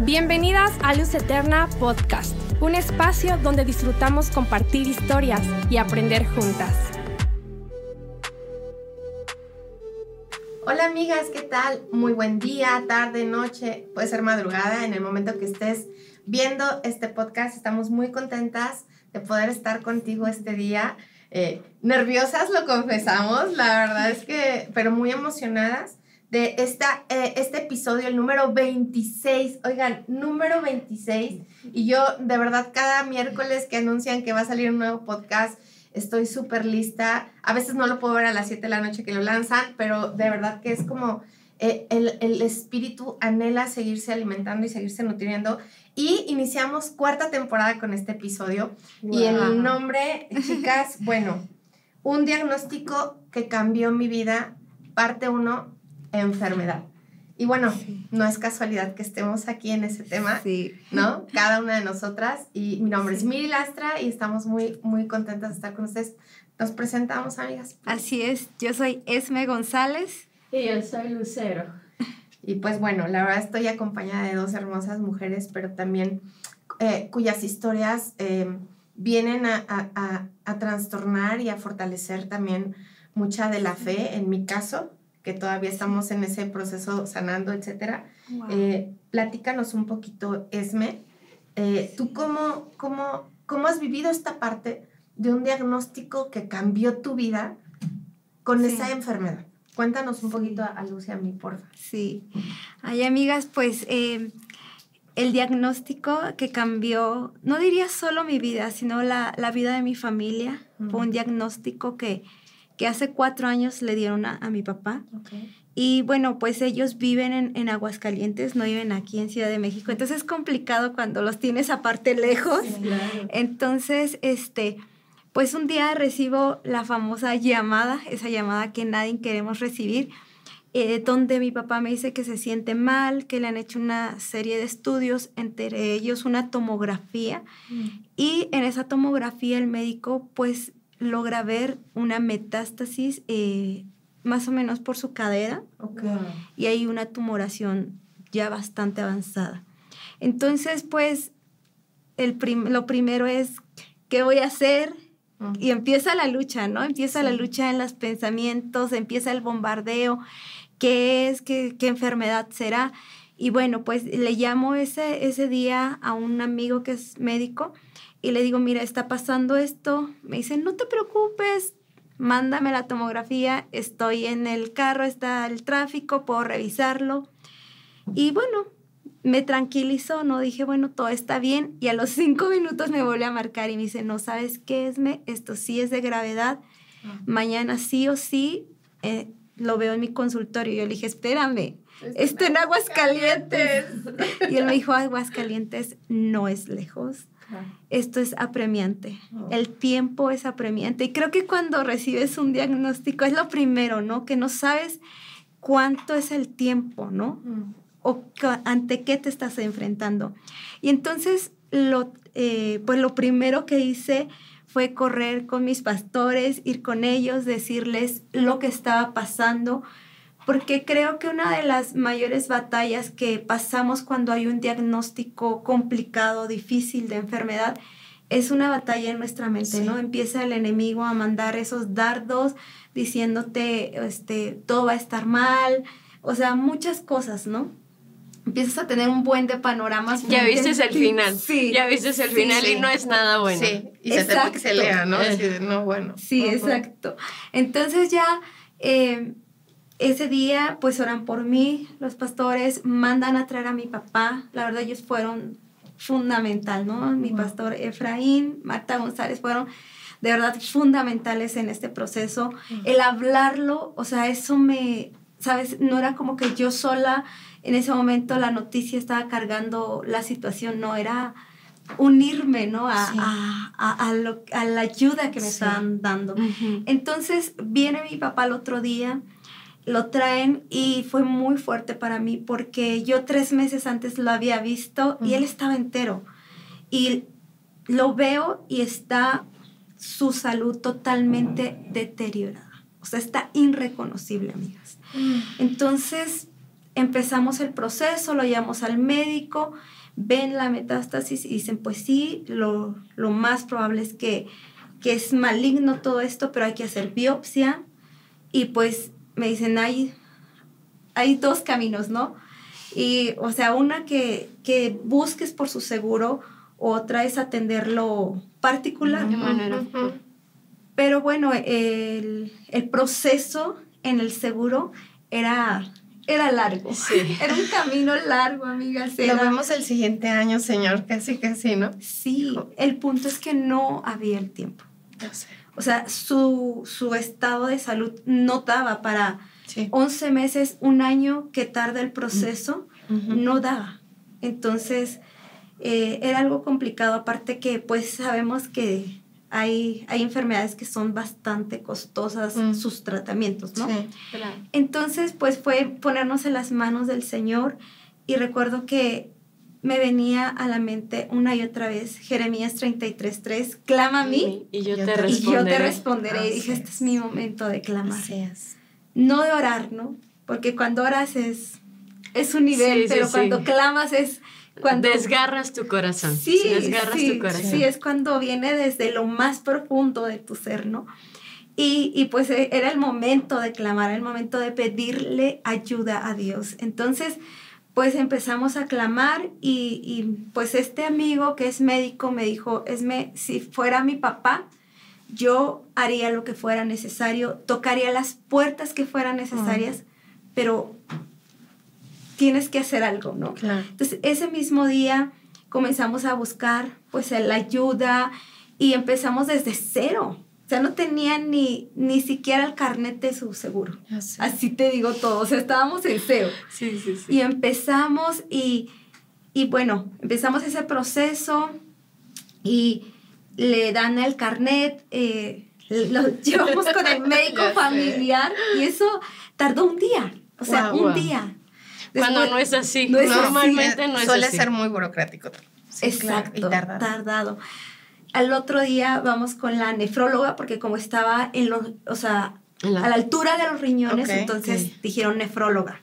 Bienvenidas a Luz Eterna Podcast, un espacio donde disfrutamos compartir historias y aprender juntas. Hola amigas, ¿qué tal? Muy buen día, tarde, noche, puede ser madrugada, en el momento que estés viendo este podcast. Estamos muy contentas de poder estar contigo este día. Eh, nerviosas, lo confesamos, la verdad es que, pero muy emocionadas de esta, eh, este episodio, el número 26. Oigan, número 26. Y yo, de verdad, cada miércoles que anuncian que va a salir un nuevo podcast, estoy súper lista. A veces no lo puedo ver a las 7 de la noche que lo lanzan, pero de verdad que es como eh, el, el, espíritu anhela seguirse alimentando y seguirse nutriendo. Y iniciamos cuarta temporada con este episodio. Y el nombre, chicas, bueno, un diagnóstico que cambió mi vida, parte uno, enfermedad. Y bueno, no es casualidad que estemos aquí en ese tema, sí. ¿no? Cada una de nosotras. Y mi nombre es Miri Lastra y estamos muy, muy contentas de estar con ustedes. Nos presentamos, amigas. Así es, yo soy Esme González. Y yo soy Lucero. Y pues bueno, la verdad estoy acompañada de dos hermosas mujeres, pero también eh, cuyas historias eh, vienen a, a, a trastornar y a fortalecer también mucha de la fe, en mi caso, que todavía estamos en ese proceso sanando, etcétera. Eh, platícanos un poquito, Esme, eh, ¿tú cómo, cómo, cómo has vivido esta parte de un diagnóstico que cambió tu vida con esa enfermedad? Cuéntanos un poquito a, a Lucia, a mí, porfa. Sí. Ay, amigas, pues eh, el diagnóstico que cambió, no diría solo mi vida, sino la, la vida de mi familia, fue un diagnóstico que que hace cuatro años le dieron a, a mi papá. Y bueno, pues ellos viven en, en, Aguascalientes, no viven aquí en Ciudad de México. Entonces es complicado cuando los tienes aparte lejos. Entonces, este, pues un día recibo la famosa llamada, esa llamada que nadie queremos recibir, eh, donde mi papá me dice que se siente mal, que le han hecho una serie de estudios, entre ellos una tomografía. Mm. Y en esa tomografía el médico pues logra ver una metástasis eh, más o menos por su cadera y hay una tumoración ya bastante avanzada. Entonces, pues, el lo primero es, ¿qué voy a hacer? Y empieza la lucha, ¿no? Empieza la lucha en los pensamientos, empieza el bombardeo, ¿qué es? ¿Qué, qué enfermedad será? Y bueno, pues le llamo ese, ese día a un amigo que es médico y le digo, mira, está pasando esto. Me dice, no te preocupes, mándame la tomografía, estoy en el carro, está el tráfico, puedo revisarlo. Y bueno, me tranquilizó, ¿no? Dije, bueno, todo está bien. Y a los cinco minutos me vuelve a marcar y me dice, no sabes qué es, me, esto sí es de gravedad. Ah. Mañana sí o sí eh, lo veo en mi consultorio. Y yo le dije, espérame, está en Aguascalientes. y él me dijo, Aguascalientes no es lejos esto es apremiante. Oh. El tiempo es apremiante. Y creo que cuando recibes un diagnóstico es lo primero, ¿no? Que no sabes cuánto es el tiempo, ¿no? Mm. O ante qué te estás enfrentando. Y entonces, lo, eh, pues lo primero que hice fue correr con mis pastores, ir con ellos, decirles lo que estaba pasando, porque creo que una de las mayores batallas que pasamos cuando hay un diagnóstico complicado, difícil de enfermedad, es una batalla en nuestra mente, ¿no? Empieza el enemigo a mandar esos dardos diciéndote, este, todo va a estar mal, o sea, muchas cosas, ¿no? Empiezas a tener un buen de panoramas. Ya viste el final. Sí. Ya viste el final y no es nada bueno. Sí, y se te pixelea, ¿no? Así de, no, bueno. Sí, exacto. Entonces ya... Eh, ese día pues oran por mí, los pastores mandan a traer a mi papá, la verdad ellos fueron fundamental, ¿no? Mi pastor Efraín, Marta González fueron de verdad fundamentales en este proceso. El hablarlo, o sea, eso me, ¿sabes? No era como que yo sola en ese momento la noticia estaba cargando la situación, no, era unirme, ¿no? A, a, a, lo, a la ayuda que me estaban dando. Entonces viene mi papá el otro día lo traen y fue muy fuerte para mí porque yo tres meses antes lo había visto y él estaba entero. Y lo veo y está su salud totalmente deteriorada. O sea, está irreconocible, amigas. Mm. Entonces, empezamos el proceso, lo llevamos al médico, ven la metástasis y dicen, pues sí, lo, más probable es que, que es maligno todo esto, pero hay que hacer biopsia. Y pues me dicen, hay, hay dos caminos, ¿no? Y, o sea, una que, que busques por su seguro, otra es atenderlo particular. De manera. Pero bueno, el, el, proceso en el seguro era, era largo. Era un camino largo, amiga. Lo vemos el siguiente año, señor, casi, casi, ¿no? Sí, el punto es que no había el tiempo. O sea, su, su estado de salud no daba para 11 meses, un año que tarda el proceso, no daba. Entonces, eh, era algo complicado, aparte que pues sabemos que hay, hay enfermedades que son bastante costosas mm. sus tratamientos, ¿no? Sí, claro. Entonces, pues fue ponernos en las manos del Señor y recuerdo que me venía a la mente una y otra vez Jeremías 33.3, clama a mí y yo, te, responderé. Y yo te responderé. y dije, este es mi momento de clamar. No de orar, ¿no? Porque cuando oras es, es un nivel, pero cuando clamas es cuando desgarras tu corazón. Sí, desgarras tu corazón. Sí, es cuando viene desde lo más profundo de tu ser, ¿no? Y, y, pues e, era el momento de clamar, el momento de pedirle ayuda a Dios. Entonces, pues empezamos a clamar y, y pues este amigo que es médico me dijo, Esme, si fuera mi papá, yo haría lo que fuera necesario, tocaría las puertas que fueran necesarias, pero tienes que hacer algo, ¿no? Entonces, ese mismo día comenzamos a buscar, pues, la ayuda y empezamos desde cero. O sea, no tenían ni, ni siquiera el carnet de su seguro. Así te digo todo. O sea, estábamos en cero. Sí, sí, sí. Y empezamos y, y bueno, empezamos ese proceso y le dan el carnet, eh, lo llevamos con el médico familiar y eso tardó un día. O sea, un día. Cuando no es así. Normalmente no es Suele ser muy burocrático. Exacto. tardado. Al otro día vamos con la nefróloga porque como estaba en los, o sea, a la altura de los riñones, entonces dijeron nefróloga.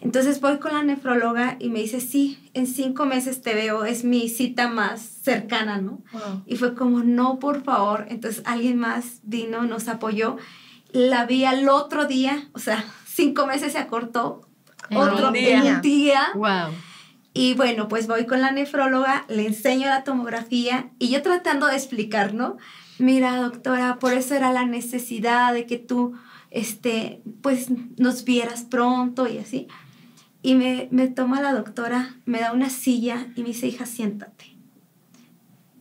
Entonces voy con la nefróloga y me dice, sí, en cinco meses te veo, es mi cita más cercana, ¿no? Y fue como, no, por favor. Entonces alguien más vino, nos apoyó. La vi al otro día, o sea, cinco meses se acortó, otro día. día. Wow. Y bueno, pues voy con la nefróloga, le enseño la tomografía y yo tratando de explicar, ¿no? Mira, doctora, por eso era la necesidad de que tú, este, pues nos vieras pronto y así. Y me, me toma la doctora, me da una silla y me dice, hija, siéntate.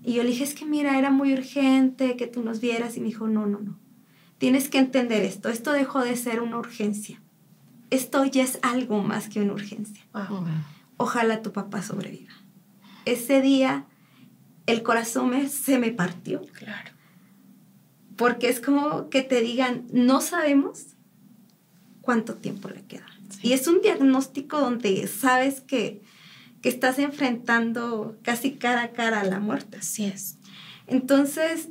Y yo le dije, es que mira, era muy urgente que tú nos vieras. Y me dijo, no, no, no. Tienes que entender esto. Esto dejó de ser una urgencia esto ya es algo más que una urgencia. Ojalá tu papá sobreviva. Ese día el corazón se me partió. Claro. Porque es como que te digan, no sabemos cuánto tiempo le queda. Y es un diagnóstico donde sabes que, que estás enfrentando casi cara a cara a la muerte. Así es. Entonces,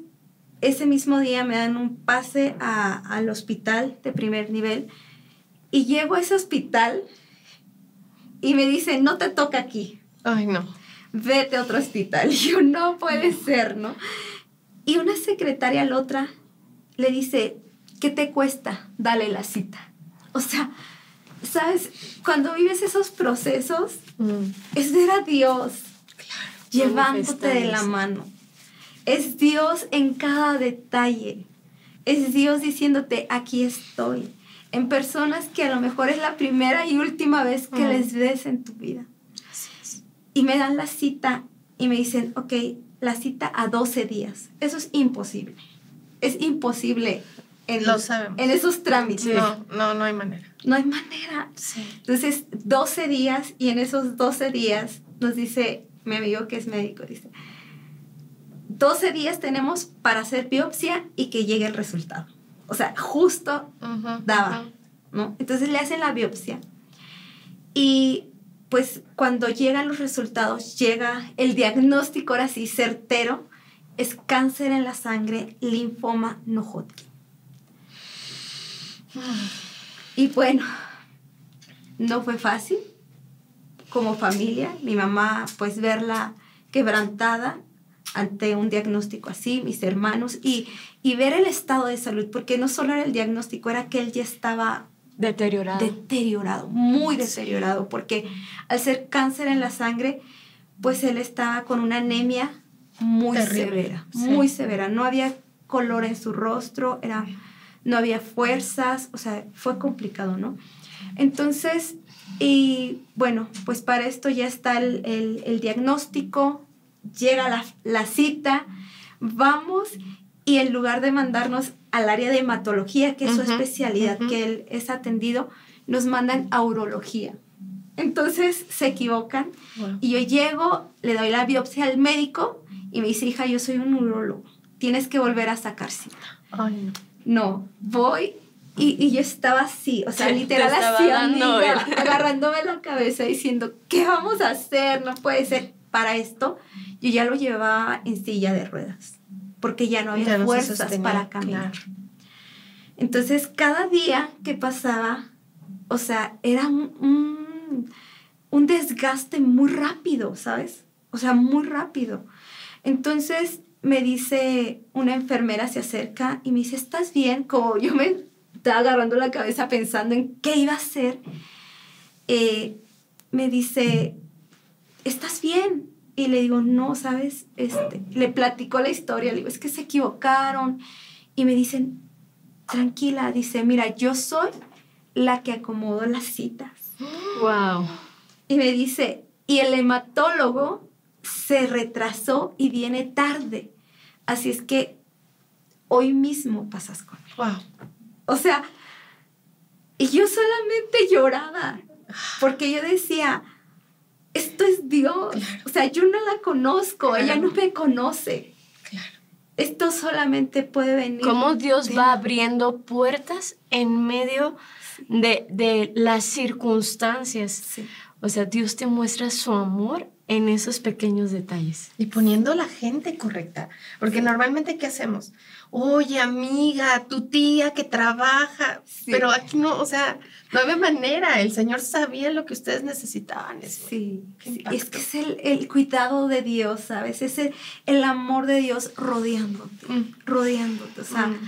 ese mismo día me dan un pase al hospital de primer nivel y llego a ese hospital y me dicen, no te toca aquí. Ay, no. Vete a otro hospital. Y yo, no puede ser, ¿no? Y una secretaria a la otra le dice, ¿qué te cuesta? Dale la cita. O sea, ¿sabes? Cuando vives esos procesos, mm. es ver a Dios llevándote de la mano. Es Dios en cada detalle. Es Dios diciéndote, aquí estoy en personas que a lo mejor es la primera y última vez que les ves en tu vida. Y me dan la cita y me dicen, ok, la cita a 12 días. Eso es imposible. Es imposible en, Lo en esos trámites. No, no, no hay manera. No hay manera. Entonces, 12 días y en esos 12 días nos dice mi amigo que es médico, dice, 12 días tenemos para hacer biopsia y que llegue el resultado. O sea, justo daba, ¿no? Entonces le hacen la biopsia y pues cuando llegan los resultados, llega el diagnóstico ahora sí certero, es cáncer en la sangre, linfoma no Hodgkin. Y bueno, no fue fácil como familia, mi mamá pues verla quebrantada ante un diagnóstico así, mis hermanos, y, y ver el estado de salud, porque no solo era el diagnóstico, era que él ya estaba deteriorado. Deteriorado, muy deteriorado, porque al ser cáncer en la sangre, pues él estaba con una anemia muy severa, muy severa. No había color en su rostro, era, no había fuerzas, o sea, fue complicado, ¿no? Entonces, y bueno, pues para esto ya está el, diagnóstico, llega la, la, cita, vamos y en lugar de mandarnos al área de hematología, que es su especialidad, que él es atendido, nos mandan a urología. Entonces se equivocan y yo llego, le doy la biopsia al médico y me dice, hija, yo soy un urólogo, tienes que volver a sacar cita. no. no, voy y, y, yo estaba así, o sea, literal así, amiga, agarrándome la cabeza diciendo, ¿qué vamos a hacer? No puede ser. Para esto, yo ya lo llevaba en silla de ruedas, porque ya no había fuerzas para caminar. Entonces, cada día que pasaba, o sea, era un, un desgaste muy rápido, ¿sabes? O sea, muy rápido. Entonces, me dice una enfermera, se acerca y me dice, ¿estás bien? Como yo me estaba agarrando la cabeza pensando en qué iba a hacer, eh, me dice, ¿estás bien? Y le digo, no, ¿sabes? Este, le platico la historia, le digo, es que se equivocaron. Y me dicen, tranquila, dice, mira, yo soy la que acomodo las citas. Wow. Y me dice, y el hematólogo se retrasó y viene tarde. Así es que hoy mismo pasas con él. Wow. O sea, y yo solamente lloraba, porque yo decía, esto es Dios. O sea, yo no la conozco, ella no me conoce. Claro. Esto solamente puede venir. ¿Cómo Dios va abriendo puertas en medio de, de las circunstancias? Sí. O sea, Dios te muestra su amor en esos pequeños detalles. Y poniendo la gente correcta. Porque normalmente, ¿qué hacemos? Oye, amiga, tu tía que trabaja. Pero aquí no, o sea, no había manera. El Señor sabía lo que ustedes necesitaban. Sí, es que es el, cuidado de Dios, ¿sabes? Es el, amor de Dios rodeándote, mm. rodeándote. O sea, mm.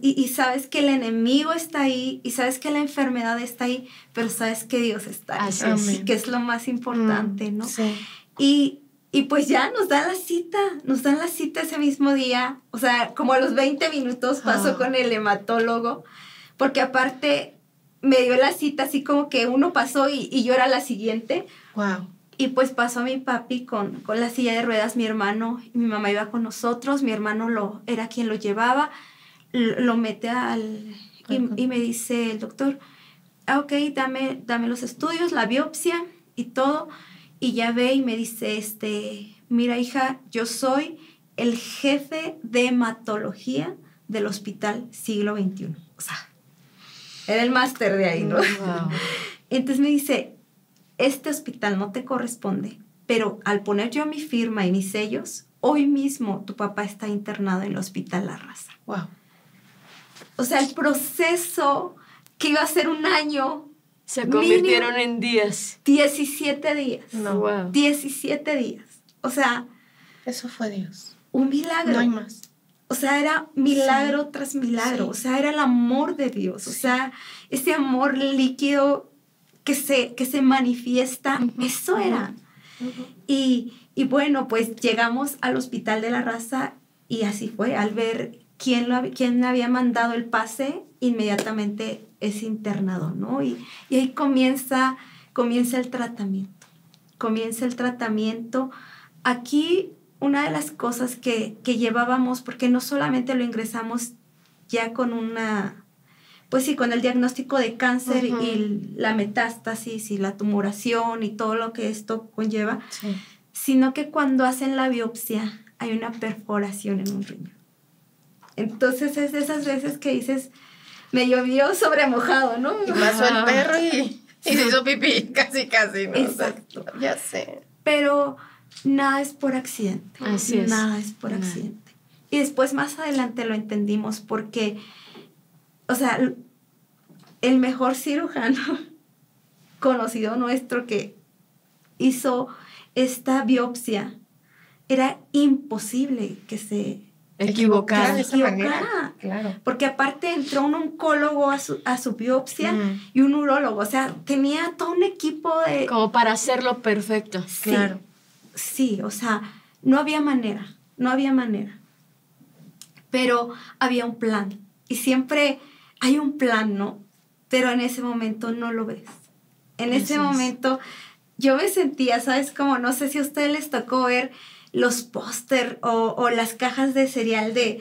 Y, sabes que el enemigo está ahí y sabes que la enfermedad está ahí, pero sabes que Dios está ahí, que es lo más importante, mm, ¿no? Sí. Y, y pues ya nos dan la cita, nos dan la cita ese mismo día, o sea, como a los 20 minutos paso ah. con el hematólogo, porque aparte me dio la cita así como que uno pasó y, y yo era la siguiente. Wow. Y pues pasó mi papi con, con la silla de ruedas, mi hermano y mi mamá iba con nosotros, mi hermano lo, era quien lo llevaba lo mete al... Y, me dice el doctor, ah, ok, dame, dame los estudios, la biopsia y todo. Y ya ve y me dice, este, mira hija, yo soy el jefe de hematología del hospital siglo XXI. O sea, era el máster de ahí, ¿no? Entonces me dice, este hospital no te corresponde, pero al poner yo mi firma y mis sellos, hoy mismo tu papá está internado en el hospital La Raza. Wow. O sea, el proceso que iba a ser un año. Se convirtieron en días. 17 días. No. Wow. 17 días. O sea. Eso fue Dios. Un milagro. No hay más. O sea, era milagro tras milagro. O sea, era el amor de Dios. O sea, ese amor líquido que se, que se manifiesta. Eso era. y, y bueno, pues llegamos al hospital de la raza y así fue, al ver quién, lo, quién había mandado el pase, inmediatamente es internado, ¿no? Y, y ahí comienza, comienza el tratamiento, comienza el tratamiento. Aquí una de las cosas que, que llevábamos, porque no solamente lo ingresamos ya con una, pues sí, con el diagnóstico de cáncer y la metástasis y la tumoración y todo lo que esto conlleva, sino que cuando hacen la biopsia hay una perforación en un riñón. Entonces es de esas veces que dices, me llovió sobre mojado, ¿no? Y pasó el perro y, se hizo pipí, casi, casi, ¿no? Exacto. ya sé. Pero nada es por accidente. Así es. Nada es por accidente. Y después más adelante lo entendimos porque, o sea, el mejor cirujano conocido nuestro que hizo esta biopsia, era imposible que se equivocara. de esa manera. Claro. Porque aparte entró un oncólogo a su, a su biopsia Mm. y un urólogo. O sea, tenía todo un equipo de... Como para hacerlo perfecto. Sí, Claro. Sí, o sea, no había manera, no había manera. Pero había un plan. Y siempre hay un plan, ¿no? Pero en ese momento no lo ves. En ese es. momento yo me sentía, ¿sabes? Como no sé si a ustedes les tocó ver los póster o, o las cajas de cereal de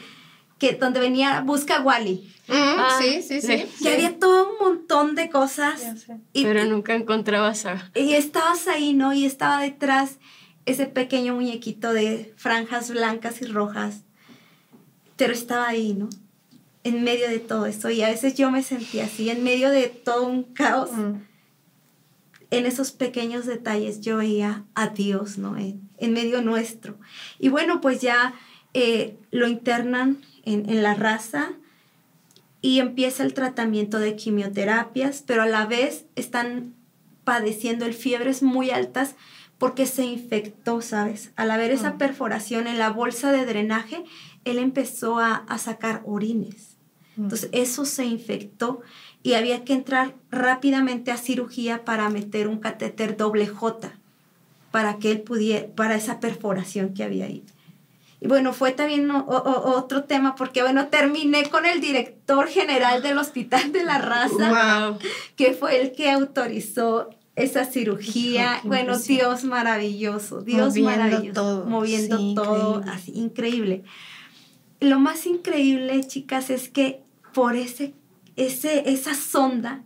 que donde venía Busca Wally. Mm, Ah, sí, sí, sí. sí. Que había todo un montón de cosas. Y, Pero nunca encontrabas a... y estabas ahí, ¿no? Y estaba detrás ese pequeño muñequito de franjas blancas y rojas. Pero estaba ahí, ¿no? En medio de todo eso. Y a veces yo me sentía así, en medio de todo un caos. Mm. En esos pequeños detalles yo veía a Dios, ¿no? En, en medio nuestro. Y bueno, pues ya eh, lo internan en, en la raza y empieza el tratamiento de quimioterapias, pero a la vez están padeciendo el fiebres muy altas porque se infectó, ¿sabes? Al haber esa Ah. perforación en la bolsa de drenaje, él empezó a, a sacar orines. Mm. Entonces eso se infectó y había que entrar rápidamente a cirugía para meter un catéter doble J para que él pudiera, para esa perforación que había ahí. Y bueno, fue también o- o- otro tema porque bueno, terminé con el director general del Hospital de la Raza Wow. que fue el que autorizó esa cirugía. Qué bueno. Dios maravilloso, Dios Moviendo maravilloso, todo, moviendo sí, todo, increíble. así, increíble. Lo más increíble, chicas, es que por ese, ese, esa sonda,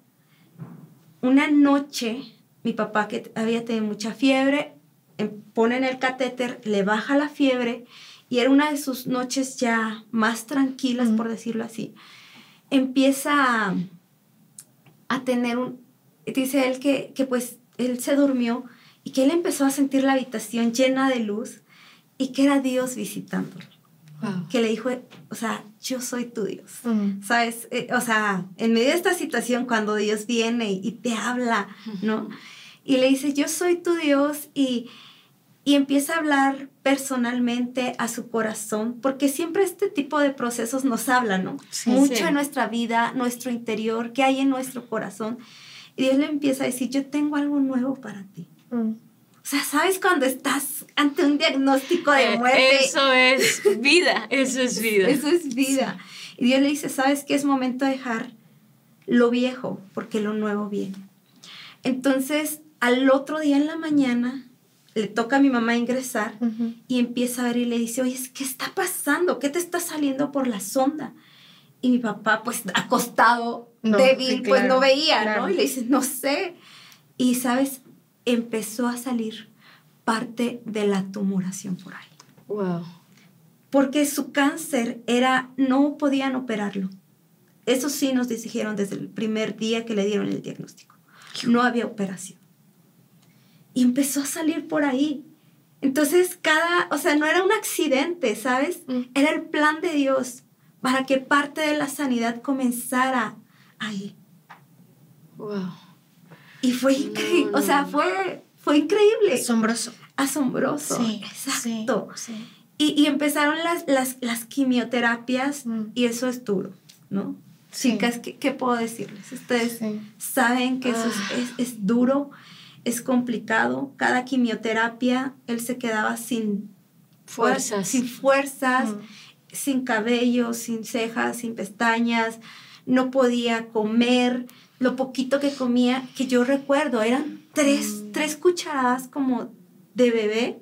una noche, mi papá que había tenido mucha fiebre, em, ponen el catéter, le baja la fiebre y era una de sus noches ya más tranquilas, por decirlo así. Empieza a, a tener un, dice él que, que pues él se durmió y que él empezó a sentir la habitación llena de luz y que era Dios visitándolo. Wow. Que le dijo, o sea, yo soy tu Dios. Mm. ¿Sabes? Eh, o sea, en medio de esta situación, cuando Dios viene y, y te habla, ¿no? Y le dice, yo soy tu Dios y, y empieza a hablar personalmente a su corazón, porque siempre este tipo de procesos nos hablan, ¿no? Sí, Mucho sí. en nuestra vida, nuestro interior, qué hay en nuestro corazón. Y Dios le empieza a decir, yo tengo algo nuevo para ti. Mm. O sea, ¿sabes cuando estás ante un diagnóstico de Eh, muerte? Eso es vida, eso es vida. Eso es vida. Y Dios le dice, ¿sabes qué? Es momento de dejar lo viejo, porque lo nuevo viene. Entonces, al otro día en la mañana, le toca a mi mamá ingresar Ujú. y empieza a ver y le dice, oye, ¿qué está pasando? ¿Qué te está saliendo por la sonda? Y mi papá, pues acostado, No, débil, sí, pues claro, no veía, claro. ¿no? Y le dice, no sé. Y, ¿sabes? Empezó a salir parte de la tumoración por ahí Wow. porque su cáncer era, no podían operarlo. Eso sí nos dijeron desde el primer día que le dieron el diagnóstico. No había operación. Y empezó a salir por ahí. Entonces, cada, o sea, no era un accidente, ¿sabes? Mm. Era el plan de Dios para que parte de la sanidad comenzara ahí. Wow. Y fue No, increíble, o sea, fue, fue increíble, Asombroso. asombroso. Sí, Exacto. Sí, sí. Y, y empezaron las, las, las quimioterapias Mm. y eso es duro, ¿no? Sí. Chicas, ¿qué, qué puedo decirles? Ustedes Sí. saben que eso es- es, es duro, es complicado. Cada quimioterapia, él se quedaba sin Fuerzas. sin fuerzas, Mm. sin cabello, sin cejas, sin pestañas, no podía comer. Lo poquito que comía, que yo recuerdo, eran tres, Mm. tres cucharadas como de bebé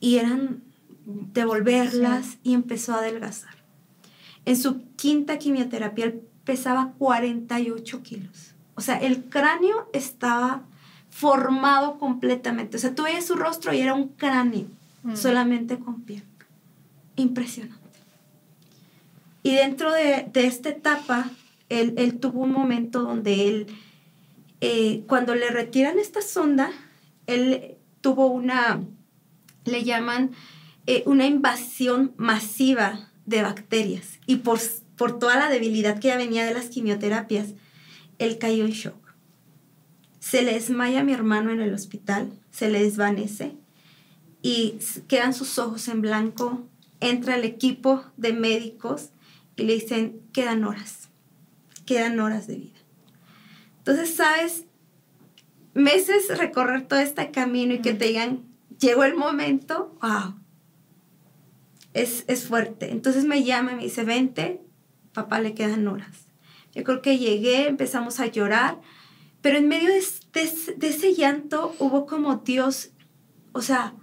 y eran devolverlas y empezó a adelgazar. En su quinta quimioterapia él pesaba 48 kilos. O sea, el cráneo estaba formado completamente. O sea, tú veías su rostro y era un cráneo, Mm. solamente con piel. Impresionante. Y dentro de, de esta etapa, él, tuvo un momento donde él, eh, cuando le retiran esta sonda, él tuvo una, le llaman eh, una invasión masiva de bacterias. Y por, por toda la debilidad que ya venía de las quimioterapias, él cayó en shock. se le desmaya a mi hermano en el hospital, se le desvanece y quedan sus ojos en blanco. Entra el equipo de médicos y le dicen, quedan horas, quedan horas de vida. Entonces, ¿sabes? Meses recorrer todo este camino y que te digan, llegó el momento, wow, es, es fuerte. Entonces me llama y me dice, vente, papá le quedan horas. Yo creo que llegué, empezamos a llorar, pero en medio de, de, ese llanto hubo como Dios, o sea,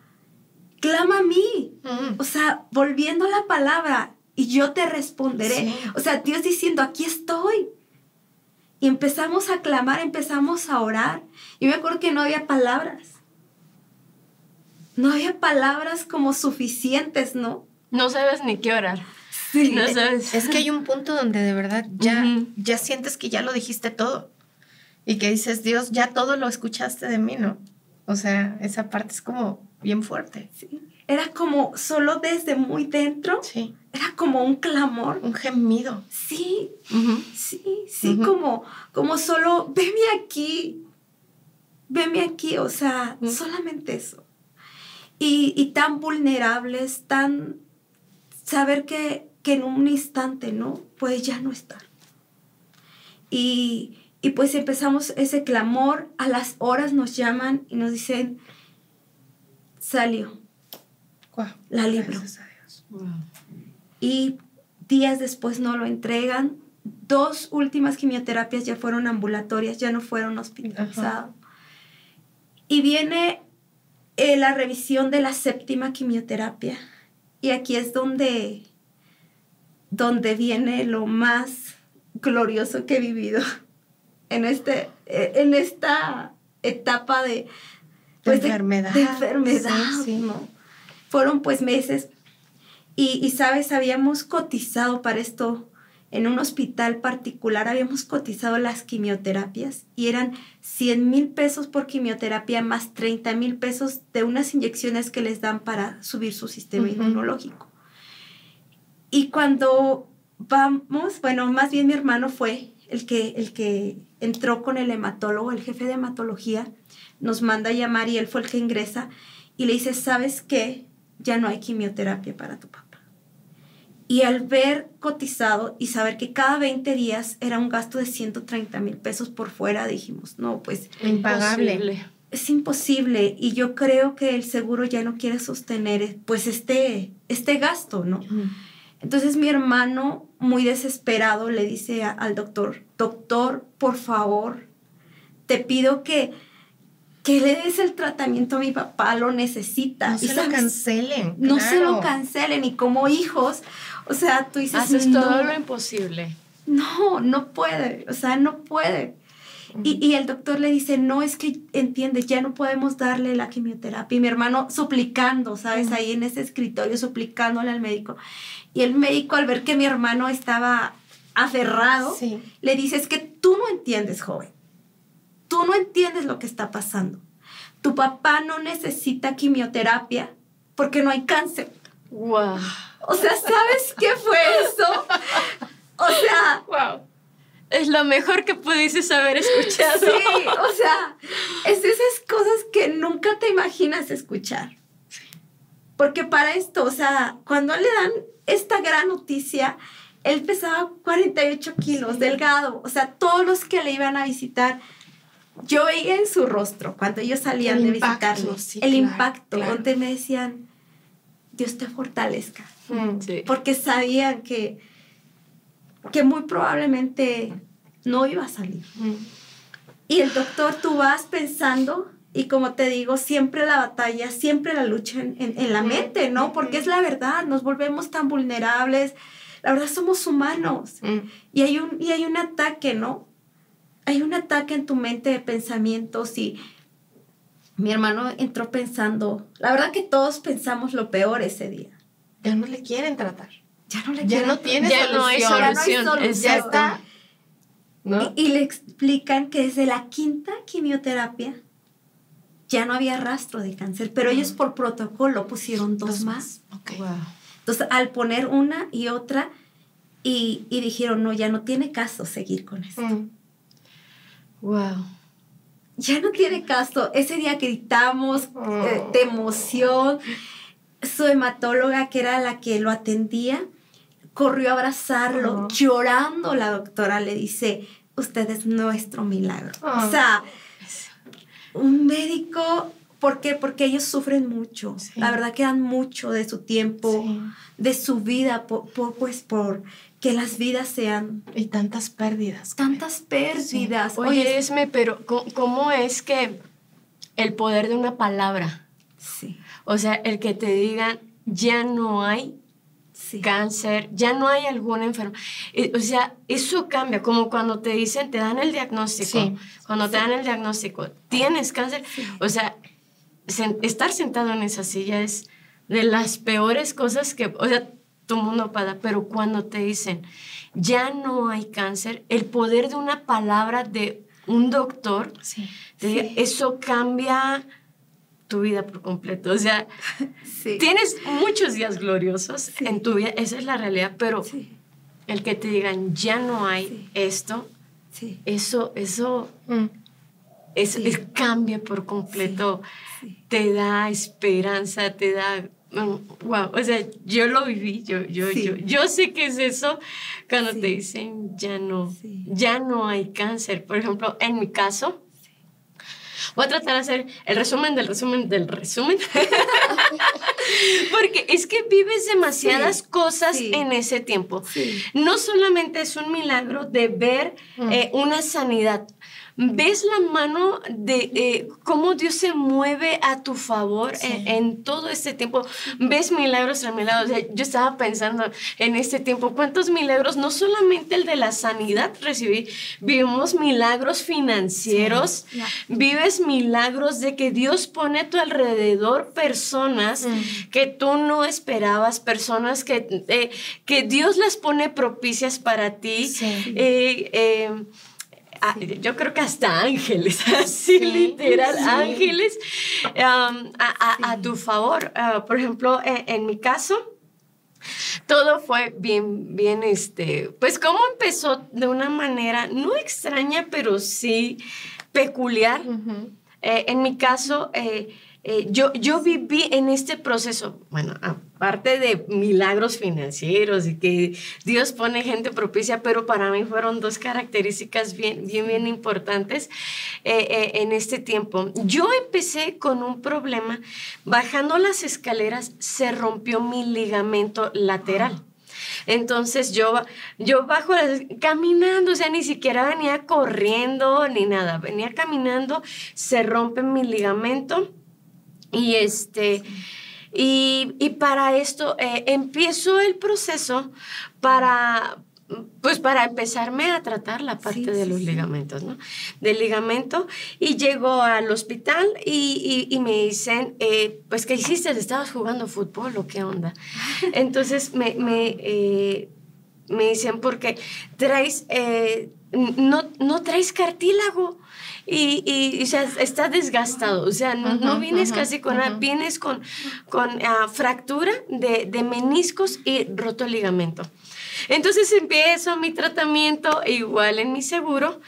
clama a mí, o sea, volviendo la palabra y yo te responderé. O sea, Dios diciendo, aquí estoy. Y empezamos a clamar, empezamos a orar. Y me acuerdo que no había palabras. No había palabras como suficientes, ¿no? No sabes ni qué orar. Sí. No sabes. Es que hay un punto donde de verdad ya, ya sientes que ya lo dijiste todo. Y que dices, Dios, ya todo lo escuchaste de mí, ¿no? O sea, esa parte es como bien fuerte. Sí. Era como solo desde muy dentro. Sí. Era como un clamor. Un gemido. Sí, sí, sí, como, como solo, veme aquí, veme aquí, o sea, solamente eso. Y, y, tan vulnerables, tan saber que, que en un instante, ¿no? Pues ya no estar. Y, y pues empezamos ese clamor, a las horas nos llaman y nos dicen, salió, la libro. Y días después no lo entregan. Dos últimas quimioterapias ya fueron ambulatorias, ya no fueron hospitalizadas. Y viene eh, la revisión de la séptima quimioterapia. Y aquí es donde, donde viene lo más glorioso que he vivido en, este, eh, en esta etapa de, pues, enfermedad. De, enfermedad, ¿no? Fueron pues meses y, y, sabes, habíamos cotizado para esto en un hospital particular, habíamos cotizado las quimioterapias y eran 100 mil pesos por quimioterapia más 30 mil pesos de unas inyecciones que les dan para subir su sistema inmunológico. Y cuando vamos, bueno, más bien mi hermano fue el que, el que entró con el hematólogo, el jefe de hematología, nos manda a llamar y él fue el que ingresa y le dice, ¿sabes qué? Ya no hay quimioterapia para tu papá. Y al ver cotizado y saber que cada 20 días era un gasto de 130 mil pesos por fuera, dijimos, no, pues... Impagable. Es imposible y yo creo que el seguro ya no quiere sostener pues este, este gasto, ¿no? Entonces mi hermano, muy desesperado, le dice al doctor, doctor, por favor, te pido que, que le des el tratamiento a mi papá, lo necesita. No se lo cancelen. No se lo cancelen y como hijos, o sea, tú dices... Haces todo lo imposible. No, no puede, o sea, no puede. Y, y, el doctor le dice, no, es que entiendes, ya no podemos darle la quimioterapia. Y mi hermano suplicando, ¿sabes? Ahí en ese escritorio, suplicándole al médico. Y el médico, al ver que mi hermano estaba aferrado, le dice, es que tú no entiendes, joven. Tú no entiendes lo que está pasando. Tu papá no necesita quimioterapia porque no hay cáncer. Wow. O sea, ¿sabes qué fue eso? O sea, wow. Es lo mejor que pudieses haber escuchado. Sí, o sea, es esas cosas que nunca te imaginas escuchar. Porque para esto, o sea, cuando le dan esta gran noticia, él pesaba 48 kilos, delgado, o sea, todos los que le iban a visitar, yo veía en su rostro, cuando ellos salían de visitarlo, el impacto, donde me decían, Dios te fortalezca, mm, porque sabían que, que muy probablemente no iba a salir. Mm. Y el doctor, tú vas pensando y como te digo, siempre la batalla, siempre la lucha en, la mente, ¿no? Porque es la verdad, nos volvemos tan vulnerables. La verdad, somos humanos. Y, hay un, y hay un ataque, ¿no? Hay un ataque en tu mente de pensamientos y mi hermano entró pensando, la verdad que todos pensamos lo peor ese día. Ya no le quieren tratar. Ya no le ya quieren no tiene ya No hay solución. Ya, no hay solución. está. Y, y le explican que desde la quinta quimioterapia ya no había rastro de cáncer, pero ellos por protocolo pusieron dos, más. Entonces, al poner una y otra, y, dijeron, no, ya no tiene caso seguir con eso. Wow. Mm. ya no tiene caso. Ese día gritamos eh, Oh. de emoción. Su hematóloga, que era la que lo atendía, corrió a abrazarlo, Oh. llorando. La doctora le dice, usted es nuestro milagro. Oh. O sea, un médico, ¿por qué? Porque ellos sufren mucho. Sí. La verdad que dan mucho de su tiempo, Sí. de su vida, por, por- pues por que las vidas sean Y tantas pérdidas. tantas pérdidas. Oye, Esme, pero ¿cómo- ¿cómo es que el poder de una palabra, sí, o sea, el que te digan ya no hay sí. cáncer, ya no hay alguna enfermedad. Eh, O sea, eso cambia, como cuando te dicen, te dan el diagnóstico. Sí. Cuando te dan el diagnóstico, tienes cáncer. O sea, sen- estar sentado en esa silla es de las peores cosas que, o sea, tu mundo para, pero cuando te dicen, ya no hay cáncer, el poder de una palabra de un doctor, te diga, eso cambia tu vida por completo. O sea, Sí. Tienes muchos días gloriosos en tu vida, esa es la realidad, pero Sí, el que te digan ya no hay Sí. esto, sí, eso, eso, Mm. es, Sí. es- cambia por completo, sí. te da esperanza, te da, wow, o sea, yo lo viví, yo, yo, Sí. yo, yo sé que es eso cuando Sí. te dicen ya no, Sí. ya no hay cáncer. Por ejemplo, en mi caso, Voy a tratar de hacer el resumen del resumen del resumen. Porque es que vives demasiadas Sí, cosas sí. en ese tiempo. Sí. No solamente es un milagro de ver Mm. eh, una sanidad. Ves la mano de eh, cómo Dios se mueve a tu favor Sí. en, en todo este tiempo. Ves milagros tras milagros. O sea, yo estaba pensando en este tiempo, ¿cuántos milagros? No solamente el de la sanidad recibí, vivimos milagros financieros, vives milagros de que Dios pone a tu alrededor personas Mm. que tú no esperabas, personas que, eh, que Dios las pone propicias para ti. Sí. Eh, ah, Yo creo que hasta ángeles, así literal, ángeles um, a, a- a tu favor. Ah, por ejemplo, eh, en mi caso, todo fue bien, bien, este, pues cómo empezó de una manera no extraña, pero sí peculiar. Eh, en mi caso, eh, eh, yo, yo viví en este proceso, bueno, aparte de milagros financieros y que Dios pone gente propicia, pero para mí fueron dos características bien, bien, bien importantes eh, eh, en este tiempo. Yo empecé con un problema, bajando las escaleras se rompió mi ligamento lateral. Entonces yo, yo bajo caminando, o sea, ni siquiera venía corriendo ni nada, venía caminando, se rompe mi ligamento y este... Y, y para esto eh, empiezo el proceso para, pues para empezarme a tratar la parte Sí, de los sí. ligamentos, ¿no? Del ligamento. Y llego al hospital y, y- y me dicen, eh, pues, ¿qué hiciste? ¿Estabas jugando fútbol o qué onda? Entonces me, me, eh, me dicen, porque traes, eh, no, no traes cartílago. Y, y, sea, está desgastado, o sea, no, vienes casi con nada, ujú. vienes con, con ah, fractura de, de meniscos y roto ligamento. Entonces empiezo mi tratamiento igual en mi seguro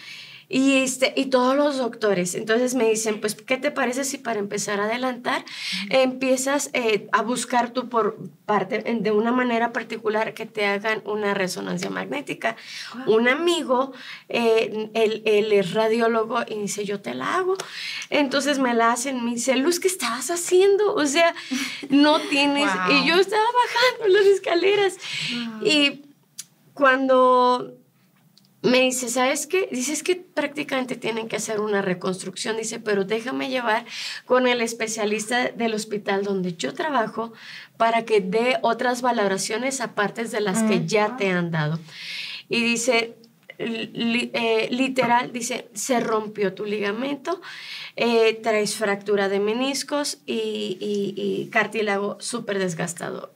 y, este, y todos los doctores. Entonces me dicen, pues, ¿qué te parece si para empezar a adelantar empiezas eh, a buscar tú por parte, de una manera particular que te hagan una resonancia magnética? Un amigo, eh, él, él es radiólogo y dice, yo te la hago. Entonces me la hacen, me dice, Luz, ¿qué estabas haciendo? O sea, no tienes... Wow. Y yo estaba bajando las escaleras. Y cuando me dice, ¿sabes qué? Dice, es que prácticamente tienen que hacer una reconstrucción. Dice, pero déjame llevar con el especialista del hospital donde yo trabajo para que dé otras valoraciones aparte de las que ya te han dado. Y dice, li- eh, literal, dice, se rompió tu ligamento, eh, traes fractura de meniscos y, y- y cartílago súper desgastado.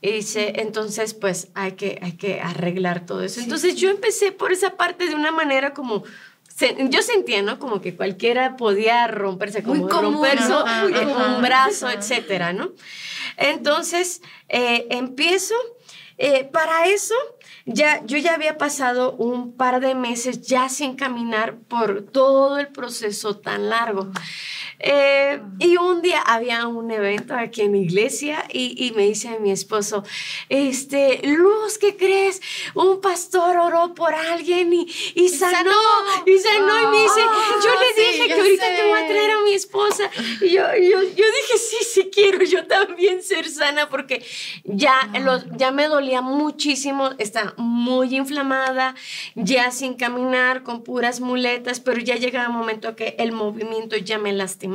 Y dice, entonces, pues hay que, hay que arreglar todo eso. Entonces yo empecé por esa parte de una manera como, yo sentía, ¿no? Como que cualquiera podía romperse, como común, romperse ¿no? Eh, un brazo, etcétera, ¿no? Entonces, eh, empiezo eh, para eso, ya, yo ya había pasado un par de meses ya sin caminar por todo el proceso tan largo. Eh, y un día había un evento aquí en la iglesia y, me dice mi esposo, este, Luz, ¿qué crees? Un pastor oró por alguien y, y sanó, y sanó, y me dice, yo le dije que ahorita te voy a traer a mi esposa. Y yo, yo, yo dije, sí, sí quiero yo también ser sana porque ya, los, ya me dolía muchísimo, está muy inflamada, ya sin caminar, con puras muletas, pero ya llegaba un momento que el movimiento ya me lastimaba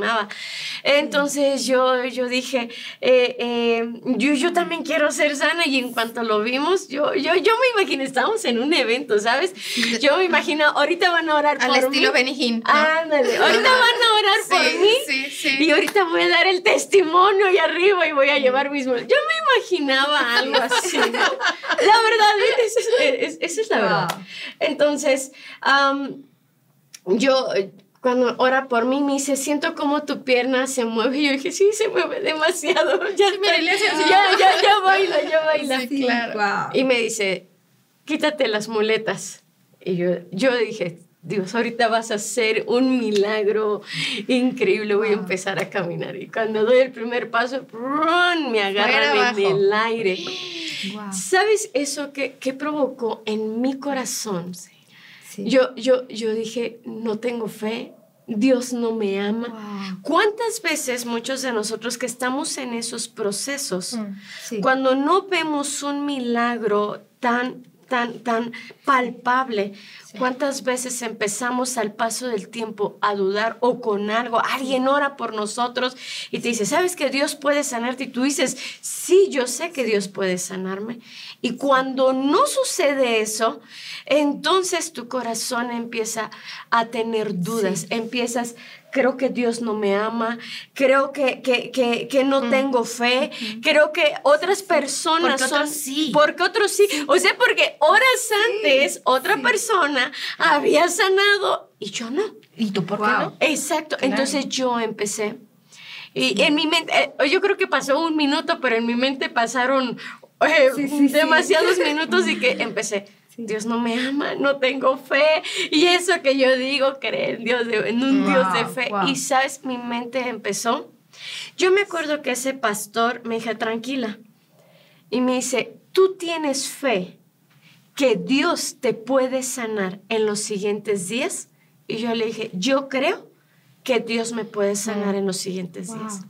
entonces yo, yo dije, eh, eh, yo, yo también quiero ser sana y en cuanto lo vimos, yo, yo, yo me imagino, estábamos en un evento, ¿sabes? Yo me imagino, ahorita van a orar por mí. Al estilo Benijín. Ándale, ahorita van a orar por mí. Sí, sí. Y ahorita voy a dar el testimonio ahí arriba y voy a llevar mis... Yo me imaginaba algo así, La verdad, esa es, la verdad. Entonces, yo cuando ora por mí, me dice, siento como tu pierna se mueve. Y yo dije, sí, se mueve demasiado. Ya, ya, ya, ya baila, ya baila. Sí, claro. Y me dice, quítate las muletas. Y yo, yo dije, Dios, ahorita vas a hacer un milagro increíble, voy a empezar a caminar. Y cuando doy el primer paso, me agarran en el aire. ¿Sabes eso que, que, provocó en mi corazón? Yo, yo, yo dije, no tengo fe, Dios no me ama. ¿Cuántas veces muchos de nosotros que estamos en esos procesos, mm, cuando no vemos un milagro tan tan, tan palpable. ¿Cuántas veces empezamos al paso del tiempo a dudar o con algo? Alguien ora por nosotros y te dice, ¿sabes que Dios puede sanarte? Y tú dices, sí, yo sé que Dios puede sanarme. Y cuando no sucede eso, entonces tu corazón empieza a tener dudas, empiezas creo que Dios no me ama, creo que, que, que, que no tengo fe, creo que otras personas porque son... Otros sí. Porque otros sí. O sea, porque horas antes otra persona había sanado y yo no. ¿Y tú por qué no? Exacto. Entonces yo empecé. Y en mi mente, eh, yo creo que pasó un minuto, pero en mi mente pasaron eh, demasiados minutos y que empecé Dios no me ama, no tengo fe. Y eso que yo digo, creer en, Dios en un Dios de fe. Y sabes, mi mente empezó. Yo me acuerdo que ese pastor me dijo, tranquila. Y me dice, tú tienes fe que Dios te puede sanar en los siguientes días. Y yo le dije, yo creo que Dios me puede sanar en los siguientes días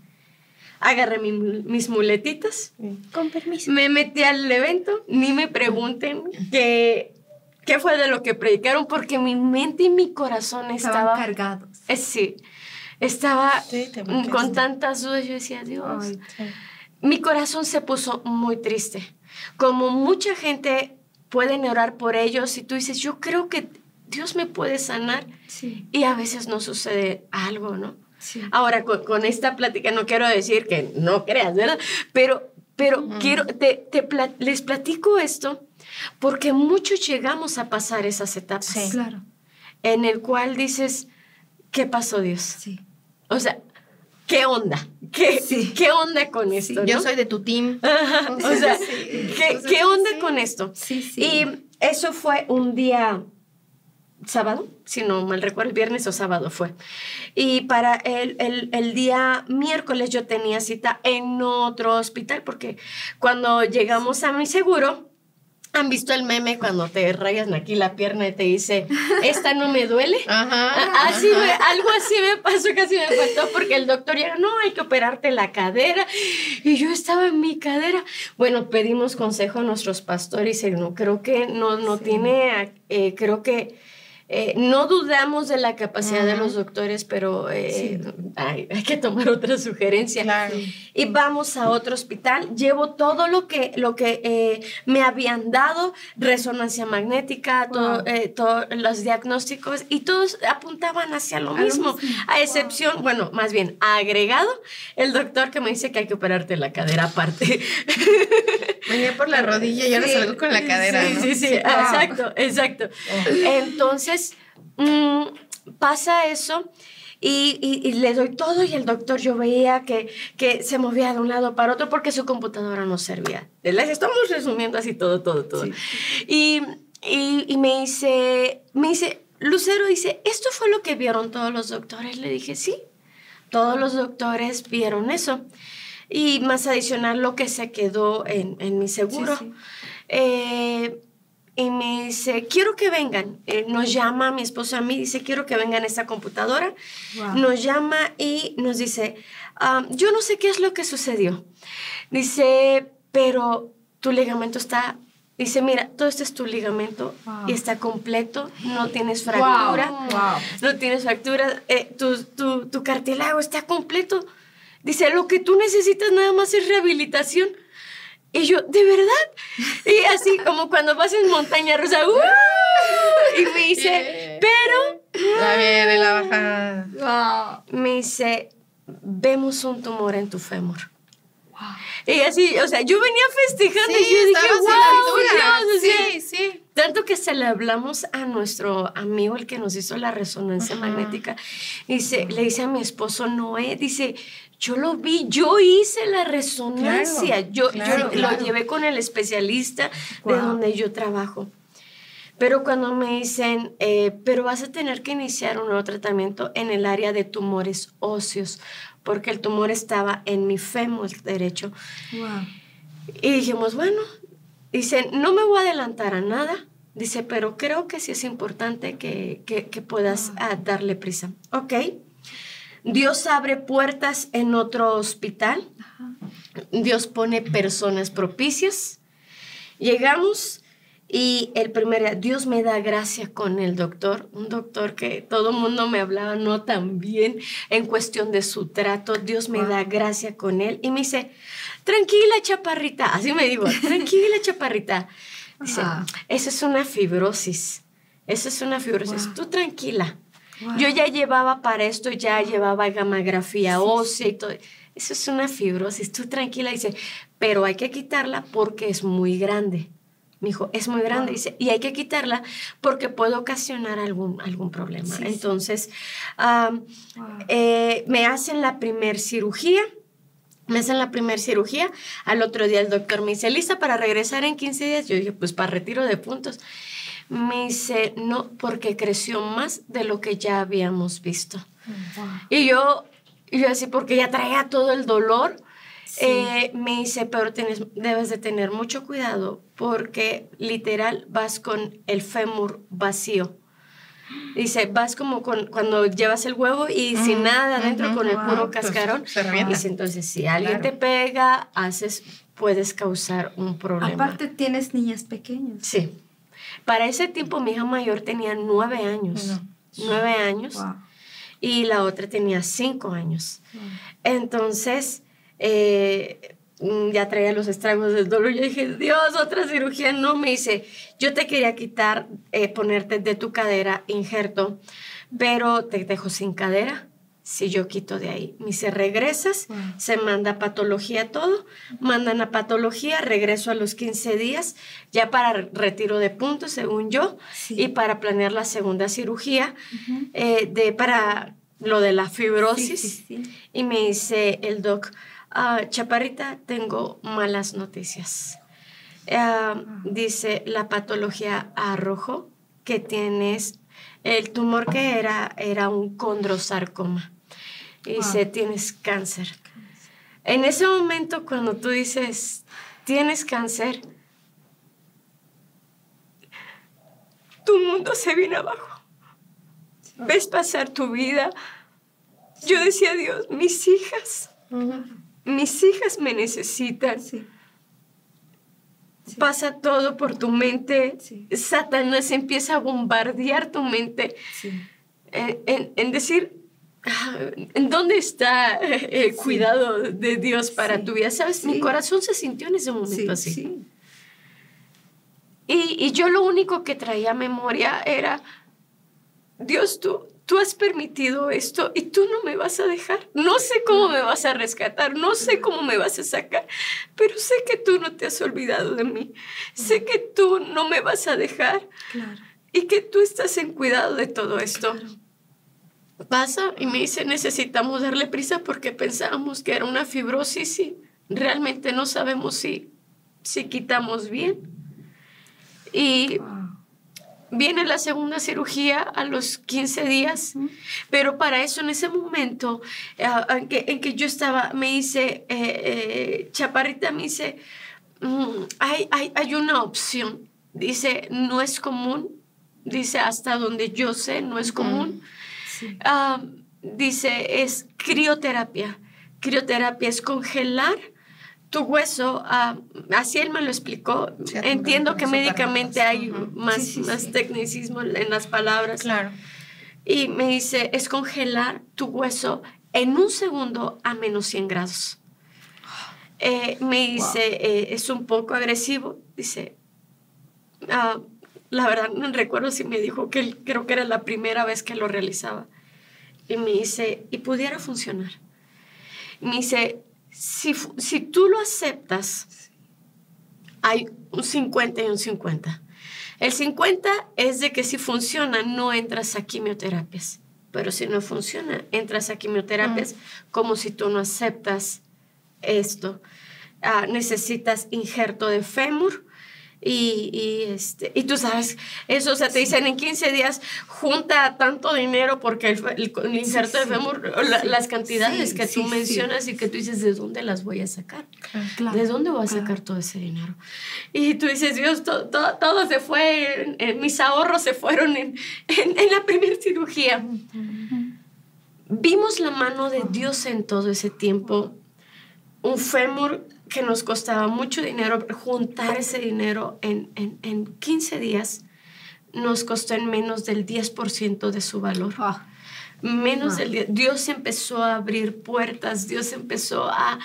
agarré mis muletitas. Con permiso. Me metí al evento, ni me pregunten qué, qué fue de lo que predicaron, porque mi mente y mi corazón estaban, cargados. Eh, sí, estaba con tantas dudas. Yo decía, Dios. mi corazón se puso muy triste. Como mucha gente puede orar por ellos y tú dices, yo creo que Dios me puede sanar. Y a veces no sucede algo, ¿no? Ahora, con, esta plática no quiero decir que no creas, ¿verdad? Pero, pero quiero, te, les platico esto porque muchos llegamos a pasar esas etapas. Claro. En el cual dices, ¿qué pasó Dios? Sí. O sea, ¿qué onda? ¿Qué, ¿qué onda con esto? Yo soy de tu team. o sea, ¿qué, ¿qué onda con esto? Sí, sí. Y eso fue un día sábado, si no mal recuerdo, el viernes o sábado fue. Y para el, el, día miércoles yo tenía cita en otro hospital porque cuando llegamos a mi seguro, ¿Han visto el meme cuando te rayas aquí la pierna y te dice, esta no me duele? Ajá, así algo así me pasó, casi me faltó porque el doctor ya no, hay que operarte la cadera. Y yo estaba en mi cadera. Bueno, pedimos consejo a nuestros pastores y no, creo que no, no tiene, eh, creo que eh, no dudamos de la capacidad de los doctores, pero eh, hay, que tomar otra sugerencia. Y vamos a otro hospital. Llevo todo lo que, lo que eh, me habían dado, resonancia magnética, todos los diagnósticos, y todos apuntaban hacia lo mismo, a excepción, bueno, más bien agregado, el doctor que me dice que hay que operarte la cadera aparte. Venía por la rodilla y ahora salgo con la cadera. Sí, sí, sí, exacto, exacto. Oh. Entonces, Mm, pasa eso y, y, le doy todo y el doctor yo veía que, que se movía de un lado para otro porque su computadora no servía. Les estamos resumiendo así todo, todo, todo. Y, y, me dice, me dice, Lucero dice, ¿esto fue lo que vieron todos los doctores? Le dije, sí, todos los doctores vieron eso. Y más adicional lo que se quedó en, en mi seguro. Eh, y me dice, quiero que vengan. Eh, nos llama mi esposo a mí, dice, quiero que vengan a esta computadora. Nos llama y nos dice, ah, yo no sé qué es lo que sucedió. Dice, pero tu ligamento está... Dice, mira, todo este es tu ligamento y está completo, no tienes fractura, no tienes fractura, eh, tu, tu, tu cartílago está completo. Dice, lo que tú necesitas nada más es rehabilitación. Y yo, ¿de verdad? Y así como cuando vas en montaña rusa, ¡uh! y me dice, pero... La viene la bajada. Me dice, vemos un tumor en tu fémur. Y así, o sea, yo venía festejando y yo dije, wow, Dios, sí, sí. Tanto que se le hablamos a nuestro amigo, el que nos hizo la resonancia magnética, dice, le dice a mi esposo Noé, dice, yo lo vi, yo hice la resonancia, yo, lo llevé con el especialista de donde yo trabajo. Pero cuando me dicen, eh, pero vas a tener que iniciar un nuevo tratamiento en el área de tumores óseos, porque el tumor estaba en mi fémur derecho. Y dijimos, bueno, dice, no me voy a adelantar a nada. Dice, pero creo que sí es importante que, puedas ah, darle prisa. Ok. Dios abre puertas en otro hospital. Dios pone personas propicias. Llegamos y el primer día, Dios me da gracia con el doctor, un doctor que todo el mundo me hablaba no tan bien en cuestión de su trato. Dios me da gracia con él y me dice, tranquila chaparrita, así me digo, tranquila chaparrita. Dice, esa es una fibrosis, esa es una fibrosis, tú tranquila. Yo ya llevaba para esto, ya llevaba gamografía ósea y todo. Eso es una fibrosis. Tú tranquila, dice, pero hay que quitarla porque es muy grande. Me dijo, es muy grande, dice, y hay que quitarla porque puede ocasionar algún, algún problema. Entonces, eh, me hacen la primer cirugía. Me hacen la primer cirugía. Al otro día el doctor me dice, ¿lista para regresar en 15 días? Yo dije, pues para retiro de puntos. Me dice, no, porque creció más de lo que ya habíamos visto. Y yo, yo así, porque ya traía todo el dolor, eh, me dice, pero tienes, debes de tener mucho cuidado porque literal vas con el fémur vacío. Dice, vas como con, cuando llevas el huevo y sin nada adentro, con el puro pues, cascarón. dice, entonces, si alguien te pega, haces, puedes causar un problema. Aparte, tienes niñas pequeñas. Sí. Para ese tiempo mi hija mayor tenía nueve años. Nueve años. Y la otra tenía cinco años. Entonces, eh, ya traía los estragos del dolor. Yo dije, Dios, otra cirugía. No, me dice, yo te quería quitar, eh, ponerte de tu cadera injerto, pero te dejo sin cadera si yo quito de ahí. Me dice, regresas, se manda patología todo, mandan a patología, regreso a los 15 días, ya para retiro de puntos, según yo, y para planear la segunda cirugía, eh, de, para lo de la fibrosis. y me dice el doc, ah, Chaparrita, tengo malas noticias. Ah, ah. dice, la patología arrojo que tienes el tumor que era era un condrosarcoma. Y dice, tienes cáncer. En ese momento cuando tú dices, tienes cáncer, tu mundo se viene abajo. Ves pasar tu vida. Yo decía, Dios, mis hijas, mis hijas me necesitan. Pasa todo por tu mente. Satanás empieza a bombardear tu mente en, decir, ah, ¿en dónde está el cuidado de Dios para tu vida? ¿Sabes? Mi corazón se sintió en ese momento así. Y, y yo lo único que traía a memoria era, Dios, tú, tú has permitido esto y tú no me vas a dejar. No sé cómo me vas a rescatar, no sé cómo me vas a sacar, pero sé que tú no te has olvidado de mí. Sé que tú no me vas a dejar y que tú estás en cuidado de todo esto. Pasa y me dice, necesitamos darle prisa porque pensábamos que era una fibrosis y realmente no sabemos si, si quitamos bien. Y viene la segunda cirugía a los 15 días, pero para eso en ese momento eh, en, que, en, que, yo estaba, me dice, eh, eh, Chaparrita me dice, mm, hay, hay, hay una opción. Dice, no es común, dice, hasta donde yo sé, no es común. Ah, dice, es crioterapia. Crioterapia es congelar tu hueso, uh, así él me lo explicó. Entiendo que médicamente hay más, más tecnicismo en las palabras. Claro. Y me dice, es congelar tu hueso en un segundo a menos 100 grados. Eh, me dice, eh, es un poco agresivo. Dice, uh, la verdad no recuerdo si me dijo que él, creo que era la primera vez que lo realizaba. Y me dice, y pudiera funcionar. Me dice, si, si tú lo aceptas, hay un 50 y un 50. El 50 es de que si funciona, no entras a quimioterapias. Pero si no funciona, entras a quimioterapias como si tú no aceptas esto. Ah, necesitas injerto de fémur, y, y, este, y tú sabes, eso, o sea, te dicen en 15 días junta tanto dinero porque el, el, inserto de fémur, las cantidades que tú mencionas y que tú dices, ¿de dónde las voy a sacar? ¿De dónde voy a sacar todo ese dinero? Y tú dices, Dios, todo, todo, se fue, mis ahorros se fueron en, en, en la primera cirugía. Vimos la mano de Dios en todo ese tiempo. Un fémur que nos costaba mucho dinero, juntar ese dinero en, en, en 15 días nos costó en menos del 10% de su valor. Ah. Menos ah. del Dios empezó a abrir puertas, Dios empezó a,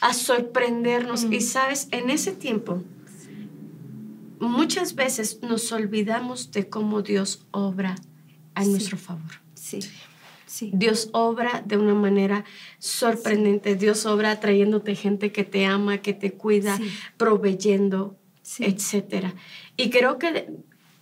a sorprendernos. Y mm. sabes, en ese tiempo, muchas veces nos olvidamos de cómo Dios obra a nuestro favor. Sí. Dios obra de una manera sorprendente. Dios obra trayéndote gente que te ama, que te cuida, proveyendo, etcétera. Y creo que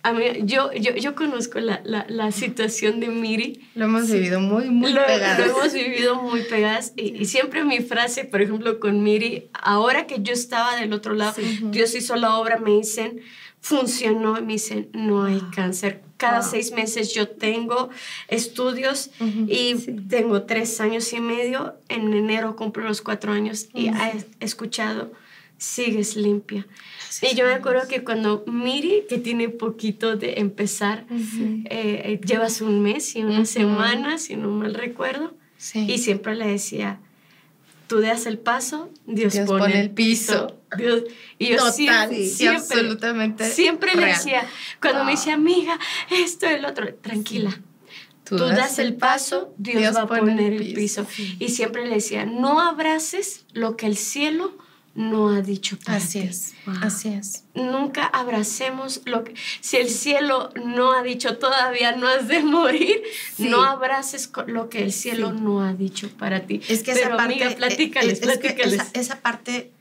a mí, yo, yo, yo conozco la, la, la, situación de Miri. Lo hemos vivido muy, muy lo, pegadas. Lo hemos vivido muy pegadas. Y, y, siempre mi frase, por ejemplo, con Miri, ahora que yo estaba del otro lado, Dios hizo la obra, me dicen, funcionó, me dicen, no hay cáncer. Cada seis meses yo tengo estudios y tengo tres años y medio. En enero cumplo los cuatro años y he escuchado, sigues limpia. y yo me acuerdo que cuando Miri, que tiene poquito de empezar, eh, eh, llevas un mes y una semana, si no mal recuerdo, y siempre le decía, tú das el paso, Dios, pone, el piso. Dios, y yo siempre, siempre, absolutamente siempre le decía, cuando me decía, amiga, esto, el otro, tranquila. Tú, das, el paso, Dios, va a poner el piso. Y siempre le decía, no abraces lo que el cielo no ha dicho para así es así es. Nunca abracemos lo que si el cielo no ha dicho todavía no has de morir no abraces lo que el cielo no ha dicho para ti. Es que Pero, esa parte amiga, platícales, es, platícales. esa, esa, parte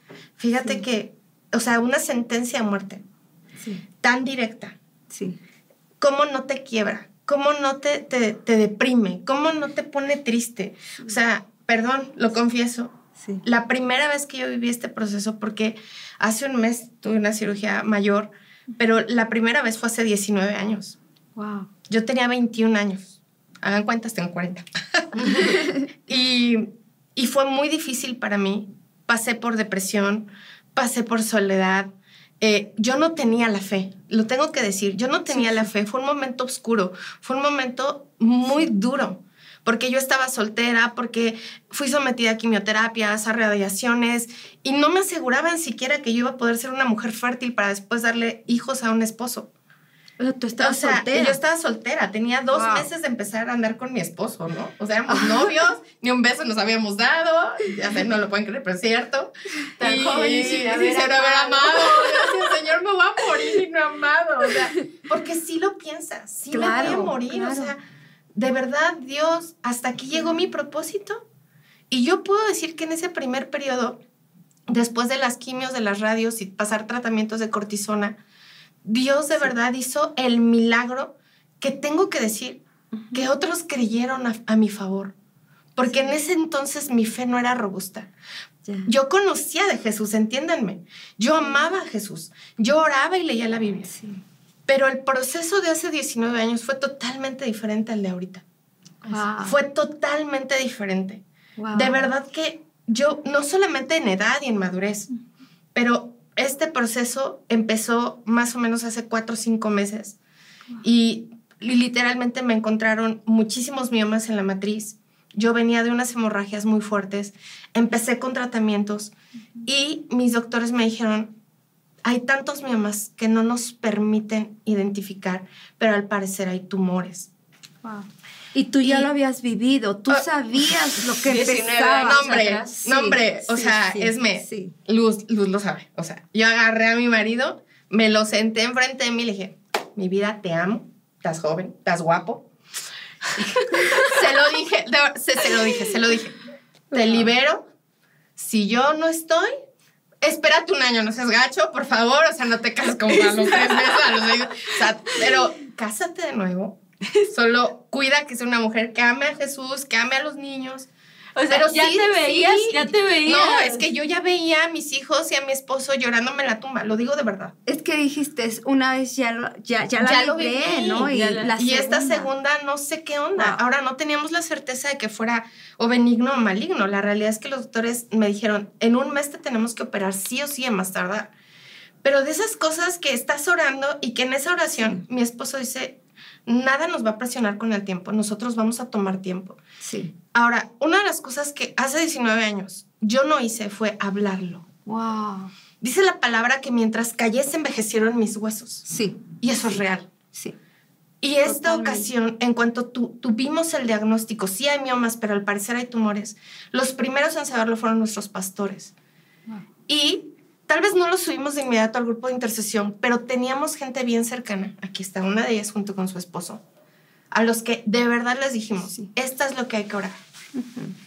fíjate que o sea una sentencia de muerte tan directa sí cómo no te quiebra cómo no te, te, te deprime cómo no te pone triste o sea perdón lo confieso la primera vez que yo viví este proceso, porque hace un mes tuve una cirugía mayor, pero la primera vez fue hace 19 años. Wow. Yo tenía 21 años. Hagan cuentas, tengo 40. y, y fue muy difícil para mí. Pasé por depresión, pasé por soledad. Eh, yo no tenía la fe, lo tengo que decir, yo no tenía la fe, fue un momento oscuro, fue un momento muy duro porque yo estaba soltera, porque fui sometida a quimioterapias, a radiaciones, y no me aseguraban siquiera que yo iba a poder ser una mujer fértil para después darle hijos a un esposo. Tú estabas o sea, soltera. Yo estaba soltera, tenía dos wow. meses de empezar a andar con mi esposo, ¿no? O sea, éramos novios, ni un beso nos habíamos dado, ya sé, no lo pueden creer, pero es cierto. Tan y, joven y sin haber, sin haber amado. el Señor me va a morir y no amado. O sea, porque sí lo piensas, sí claro, me voy a morir, claro. o sea de verdad, Dios, hasta aquí llegó mi propósito. Y yo puedo decir que en ese primer periodo, después de las quimios, de las radios y pasar tratamientos de cortisona, Dios de sí. verdad hizo el milagro que tengo que decir. que otros creyeron a, a mi favor. Porque en ese entonces mi fe no era robusta. Yo conocía de Jesús, entiéndanme. Yo amaba a Jesús. Yo oraba y leía la Biblia. Sí. Pero el proceso de hace 19 años fue totalmente diferente al de ahorita. Wow. Fue totalmente diferente. Wow. De verdad que yo, no solamente en edad y en madurez, pero este proceso empezó más o menos hace cuatro o cinco meses. Y li- literalmente me encontraron muchísimos miomas en la matriz. Yo venía de unas hemorragias muy fuertes. Empecé con tratamientos y mis doctores me dijeron, hay tantos miomas que no nos permiten identificar, pero al parecer hay tumores. Wow. Y tú ya Y- lo habías vivido, tú Ah, sabías lo que 19 empezaba. años Nombre, o sea, sí, Esme. Luz, Luz lo sabe. O sea, yo agarré a mi marido, me lo senté enfrente de mí y le dije, mi vida, te amo, estás joven, estás guapo. se lo dije, de se, se lo dije, se lo dije. Te libero. Si yo no estoy, espérate un año, no seas gacho, por favor. O sea, no te cases como a los tres meses, a los seis- O sea, pero cásate de nuevo. Solo cuida que sea una mujer que ame a Jesús, que ame a los niños. O sea, Pero ya sí, te veías, sí. ya te veías. No, es que yo ya veía a mis hijos y a mi esposo llorándome en la tumba, lo digo de verdad. Es que dijiste, es una vez ya, lo- ya, ya la Ya lo viví, ¿no? Y, ya la- la y esta segunda no sé qué onda. Wow. Ahora no teníamos la certeza de que fuera o benigno o maligno. La realidad es que los doctores me dijeron, en un mes te tenemos que operar sí o sí a más tardar. Pero de esas cosas que estás orando y que en esa oración mi esposo dice, nada nos va a presionar con el tiempo, nosotros vamos a tomar tiempo. Sí. Ahora, una de las cosas que hace 19 años yo no hice fue hablarlo. Wow. Dice la palabra que mientras callé se envejecieron mis huesos. Sí, Y eso es real. sí. Y esta Totalmente. ocasión, en cuanto tu- tuvimos el diagnóstico, sí hay miomas, pero al parecer hay tumores, los primeros en saberlo fueron nuestros pastores. Wow. Y tal vez no los subimos de inmediato al grupo de intercesión, pero teníamos gente bien cercana. Aquí está una de ellas junto con su esposo, a los que de verdad les dijimos, Sí. esta es lo que hay que orar.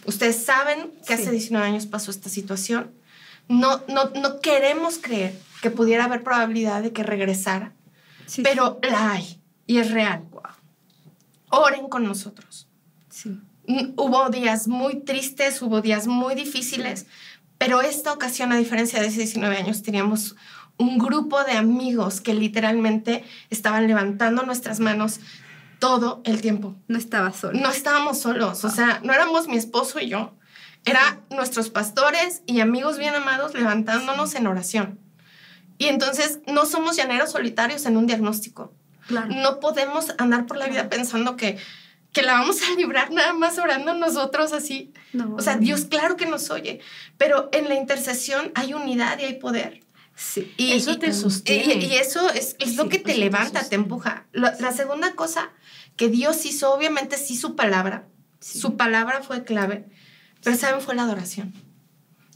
Ustedes saben que Sí. hace 19 años pasó esta situación. No, no, no queremos creer que pudiera haber probabilidad de que regresara, Sí, pero la hay y es real. Oren con nosotros. sí. Hubo días muy tristes, hubo días muy difíciles, pero esta ocasión, a diferencia de hace 19 años, teníamos un grupo de amigos que literalmente estaban levantando nuestras manos todo el tiempo. No estaba solo. No estábamos solos, o sea, no éramos mi esposo y yo. Era nuestros pastores y amigos bien amados levantándonos en oración. Y entonces no somos llaneros solitarios en un diagnóstico. Claro. No podemos andar por la vida pensando que, que la vamos a librar nada más orando nosotros así. No. O sea, Dios claro que nos oye, pero en la intercesión hay unidad y hay poder. Sí. Y, Eso y- te y- sostiene. Y, eso es, es lo Sí, que te te levanta, te sostiene. empuja. La, la segunda cosa que Dios hizo, obviamente sí su palabra. Sí. Su palabra fue clave, pero ¿saben? Fue la adoración.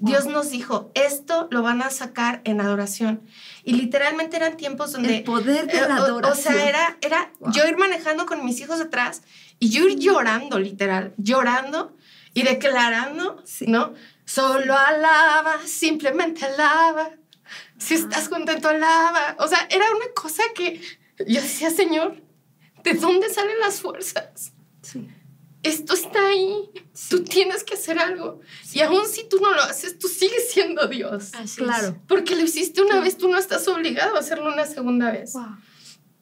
Dios nos dijo, esto lo van a sacar en adoración. Y literalmente eran tiempos donde... El poder de eh, la o- adoración. O, sea, era, era Wow. yo ir manejando con mis hijos atrás y yo ir llorando, literal, llorando y declarando, Sí. ¿no? Solo alaba, simplemente alaba. Si estás contento, alaba. O sea, era una cosa que yo decía, Señor, ¿de dónde salen las fuerzas? Sí. Esto está ahí. Tú tienes que hacer algo. Y aún si tú no lo haces, tú sigues siendo Dios. Así es. Claro. Porque lo hiciste una vez, tú no estás obligado a hacerlo una segunda vez. Wow.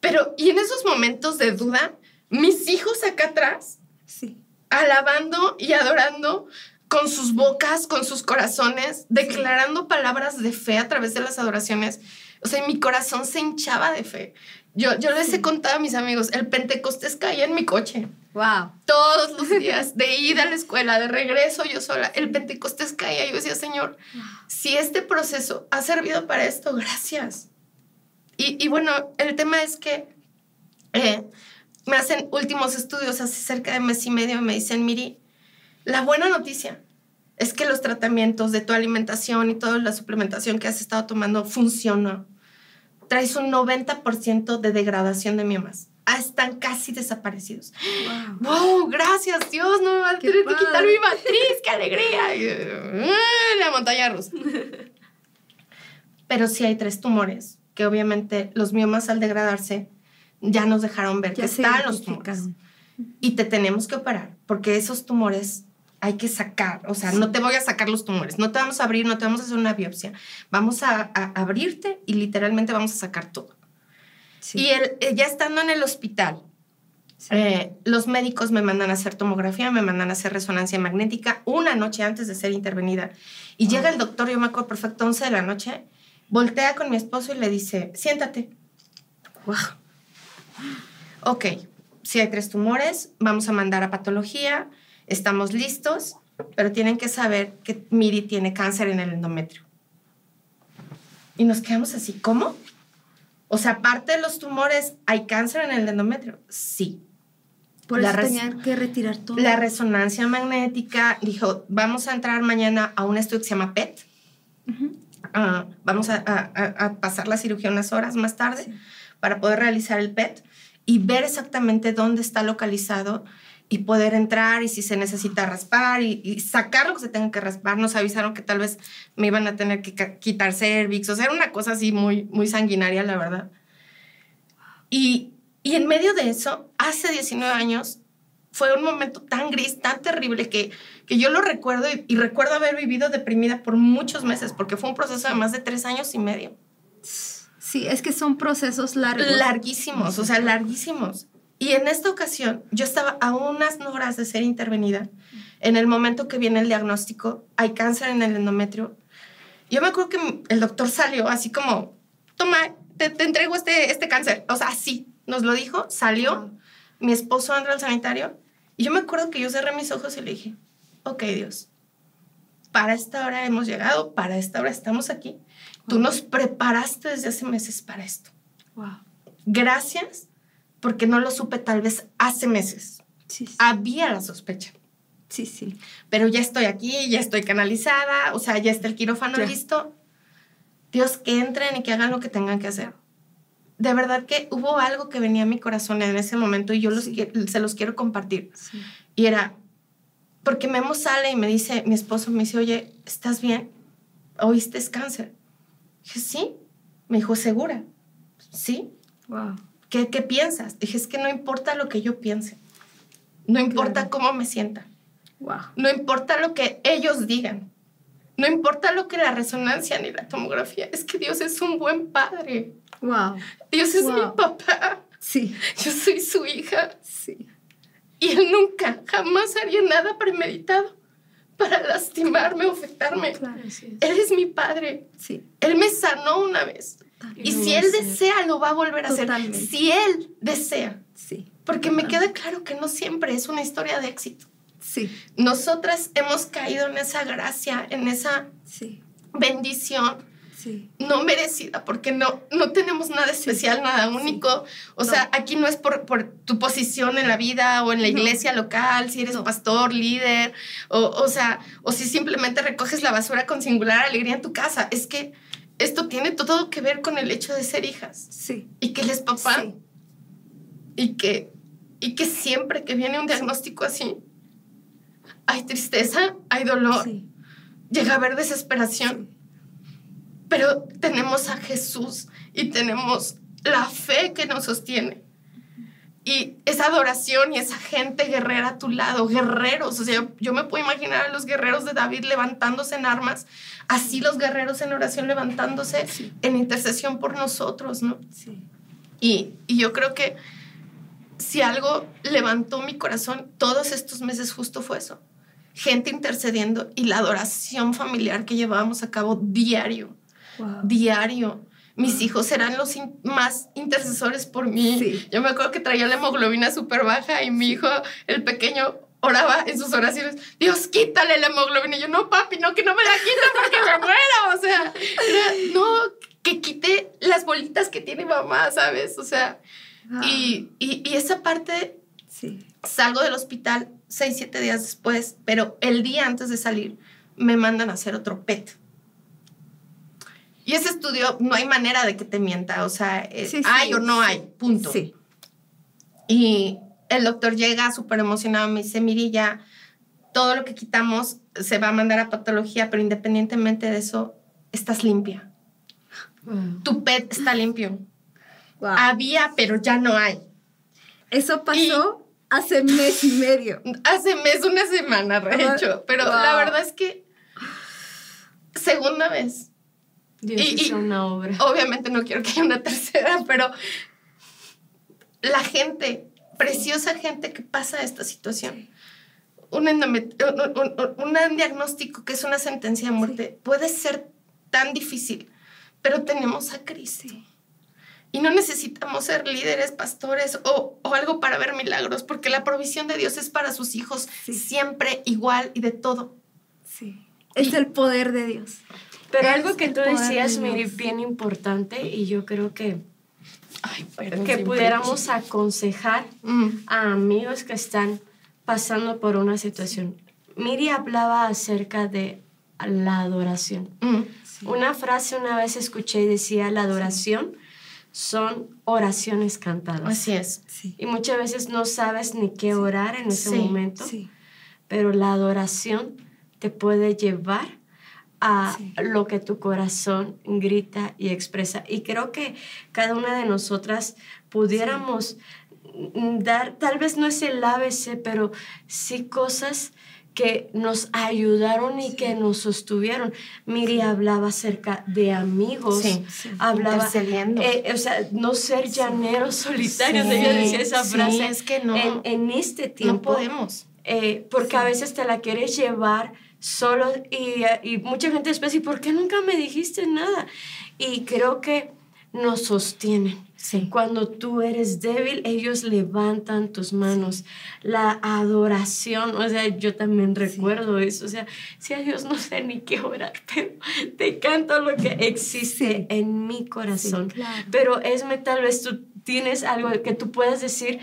Pero, y en esos momentos de duda, mis hijos acá atrás, Sí. alabando y adorando con sus bocas, con sus corazones, declarando palabras de fe a través de las adoraciones. O sea, mi corazón se hinchaba de fe. Yo, yo les he contado a mis amigos, el Pentecostés caía en mi coche. Wow. Todos los días, de ida a la escuela, de regreso yo sola, el Pentecostés caía. Yo decía, Señor, si este proceso ha servido para esto, gracias. Y, y bueno, el tema es que eh, me hacen últimos estudios hace cerca de mes y medio y me dicen, Miri, la buena noticia es que los tratamientos de tu alimentación y toda la suplementación que has estado tomando funcionó. Traes un 90% de degradación de miomas. Ah, están casi desaparecidos. Wow. ¡Wow! Gracias, Dios, no me va a tener que quitar mi matriz, qué alegría. Eh, La montaña rusa. Pero sí hay tres tumores, que obviamente los miomas al degradarse ya nos dejaron ver Ya que están los tumores. y te tenemos que operar porque esos tumores hay que sacar, o sea, no te voy a sacar los tumores, no te vamos a abrir, no te vamos a hacer una biopsia, vamos a, abrirte y literalmente vamos a sacar todo. Y el, eh, ya estando en el hospital, eh, los médicos me mandan a hacer tomografía, me mandan a hacer resonancia magnética una noche antes de ser intervenida. Y llega el doctor, yo me acuerdo perfecto, 11 de la noche, voltea con mi esposo y le dice, siéntate. Wow. Ok, si hay tres tumores, vamos a mandar a patología, estamos listos, pero tienen que saber que Miri tiene cáncer en el endometrio. Y nos quedamos así, ¿cómo? O sea, aparte de los tumores, ¿hay cáncer en el endometrio? Sí. Por eso tenían que retirar todo. La resonancia magnética dijo, vamos a entrar mañana a un estudio que se llama PET. Ah, vamos a, pasar la cirugía unas horas más tarde para poder realizar el PET y ver exactamente dónde está localizado y poder entrar y si se necesita raspar y, sacar lo que se tenga que raspar. Nos avisaron que tal vez me iban a tener que quitar cervix, o sea, era una cosa así muy, muy sanguinaria, la verdad. Y, y en medio de eso, hace 19 años, fue un momento tan gris, tan terrible que, que yo lo recuerdo y, y, recuerdo haber vivido deprimida por muchos meses, porque fue un proceso de más de tres años y medio. Sí, es que son procesos largos. Larguísimos, o sea, larguísimos. Y en esta ocasión yo estaba a unas horas de ser intervenida. En el momento que viene el diagnóstico, hay cáncer en el endometrio. Yo me acuerdo que el doctor salió así como, toma, te, entrego este, este cáncer. O sea, así, nos lo dijo, salió. Mi esposo entró al sanitario. Y yo me acuerdo que yo cerré mis ojos y le dije, ok Dios, para esta hora hemos llegado, para esta hora estamos aquí. Tú nos preparaste desde hace meses para esto. Wow. Gracias porque no lo supe tal vez hace meses. Sí, Había la sospecha. Sí, sí. Pero ya estoy aquí, ya estoy canalizada, o sea, ya está el quirófano listo. Dios, que entren y que hagan lo que tengan que hacer. De verdad que hubo algo que venía a mi corazón en ese momento y yo se los quiero compartir. Y era, porque Memo sale y me dice, mi esposo me dice, oye, ¿estás bien? ¿Oíste es cáncer? Dije, sí. Me dijo, ¿segura? Sí. Wow. ¿Qué, piensas? Dije, es que no importa lo que yo piense. No importa cómo me sienta. No importa lo que ellos digan. No importa lo que la resonancia ni la tomografía. Es que Dios es un buen padre. Wow. Dios es mi papá. Sí. Yo soy su hija. Sí. Y él nunca, jamás haría nada premeditado para lastimarme o afectarme. él es mi padre. Sí. Él me sanó una vez. Y si él desea, lo va a volver a hacer. Si él desea. Sí. Porque me queda claro que no siempre es una historia de éxito. Sí. Nosotras hemos caído en esa gracia, en esa bendición sí. no merecida, porque no, no tenemos nada especial, nada único. O sea, aquí no es por, por, tu posición en la vida o en la iglesia local, si eres pastor, líder, o, o sea, o si simplemente recoges la basura con singular alegría en tu casa. Es que esto tiene todo que ver con el hecho de ser hijas. Sí. Y que él es papá. Sí. Y que, y que siempre que viene un diagnóstico así, hay tristeza, hay dolor, sí. llega a haber desesperación. Pero tenemos a Jesús y tenemos la fe que nos sostiene. Y esa adoración y esa gente guerrera a tu lado, guerreros. O sea, yo me puedo imaginar a los guerreros de David levantándose en armas así los guerreros en oración levantándose en intercesión por nosotros, ¿no? Sí. Y, yo creo que si algo levantó mi corazón todos estos meses justo fue eso. Gente intercediendo y la adoración familiar que llevábamos a cabo diario. Diario. Mis hijos eran los más intercesores por mí. Yo me acuerdo que traía la hemoglobina súper baja y mi hijo, el pequeño, oraba en sus oraciones, Dios, quítale la hemoglobina. Y yo, no, papi, no, que no me la quita porque me muero. O sea, no, que quite las bolitas que tiene mamá, ¿sabes? O sea, ah. y, y, esa parte, sí. salgo del hospital seis, siete días después, pero el día antes de salir me mandan a hacer otro PET. Y ese estudio no hay manera de que te mienta, o sea, hay o no hay, punto. Sí. Y el doctor llega súper emocionado, me dice, mire, ya todo lo que quitamos se va a mandar a patología, pero independientemente de eso, estás limpia. Tu PET está limpio. Había, pero ya no hay. ¿Eso pasó? hace mes y medio. Hace mes, una semana, de hecho. Pero la verdad es que segunda vez. Dios hizo una obra. Obviamente no quiero que haya una tercera, pero la gente, preciosa gente que pasa esta situación, un, un, diagnóstico que es una sentencia de muerte puede ser tan difícil, pero tenemos a Cristo. Y no necesitamos ser líderes, pastores o, o, algo para ver milagros, porque la provisión de Dios es para sus hijos siempre igual y de todo. Sí. Es el poder de Dios. Pero algo que tú decías, Miri, bien importante, y yo creo que, que pudiéramos aconsejar mm. a amigos que están pasando por una situación. Miri hablaba acerca de la adoración. Mm. Una frase una vez escuché y decía, la adoración son oraciones cantadas. Así es. Y muchas veces no sabes ni qué orar en ese momento, pero la adoración te puede llevar a lo que tu corazón grita y expresa. Y creo que cada una de nosotras pudiéramos dar, tal vez no es el ABC, pero sí cosas que nos ayudaron y que nos sostuvieron. Miri hablaba acerca de amigos, hablaba, eh, o sea, no ser llaneros solitarios, ella decía esa frase. es que no, en, este tiempo. No podemos. Eh, porque a veces te la quieres llevar solo y, y mucha gente después, ¿y por qué nunca me dijiste nada? Y creo que nos sostienen. Cuando tú eres débil, ellos levantan tus manos. La adoración, o sea, yo también recuerdo eso. O sea, si a Dios no sé ni qué orar, pero te canto lo que existe en mi corazón. Pero esme, tal vez tú tienes algo que tú puedas decir,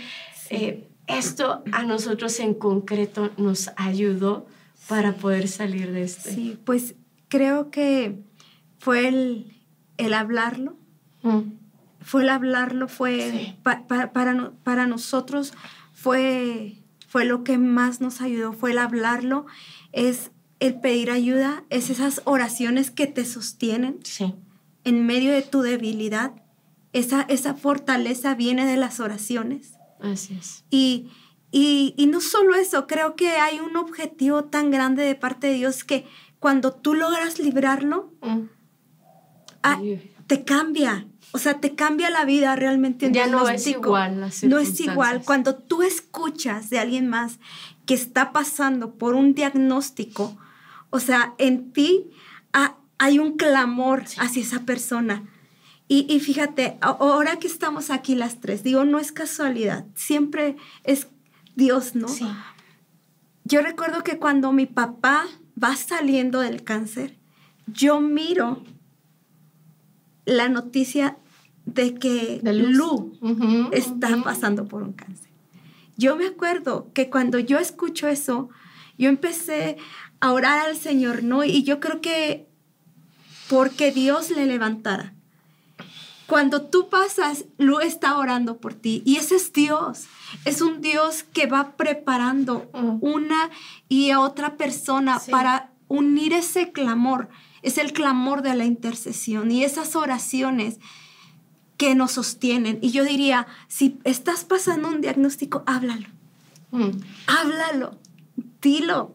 eh, esto a nosotros en concreto nos ayudó para poder salir de esto. Sí, pues creo que fue el, el hablarlo. Mm. Fue el hablarlo, fue para, para nosotros fue, fue lo que más nos ayudó, fue el hablarlo, es el pedir ayuda, es esas oraciones que te sostienen en medio de tu debilidad. Esa, esa fortaleza viene de las oraciones. Así es. Y, y, no solo eso, creo que hay un objetivo tan grande de parte de Dios que cuando tú logras librarlo, mm. ah, te cambia. O sea, te cambia la vida realmente. Ya no es igual. no es igual. Cuando tú escuchas de alguien más que está pasando por un diagnóstico, o sea, en ti hay un clamor hacia esa persona. Y, y, fíjate, ahora que estamos aquí las tres, digo, no es casualidad, siempre es Dios, ¿no? Sí. Yo recuerdo que cuando mi papá va saliendo del cáncer, yo miro la noticia de que Lu está pasando por un cáncer. Yo me acuerdo que cuando yo escucho eso, yo empecé a orar al Señor, ¿no? Y yo creo que porque Dios le levantara. Cuando tú pasas, Lu está orando por ti y ese es Dios. Es un Dios que va preparando mm. una y otra persona para unir ese clamor. Es el clamor de la intercesión y esas oraciones que nos sostienen. Y yo diría, si estás pasando un diagnóstico, háblalo. Mm. Háblalo. Dilo.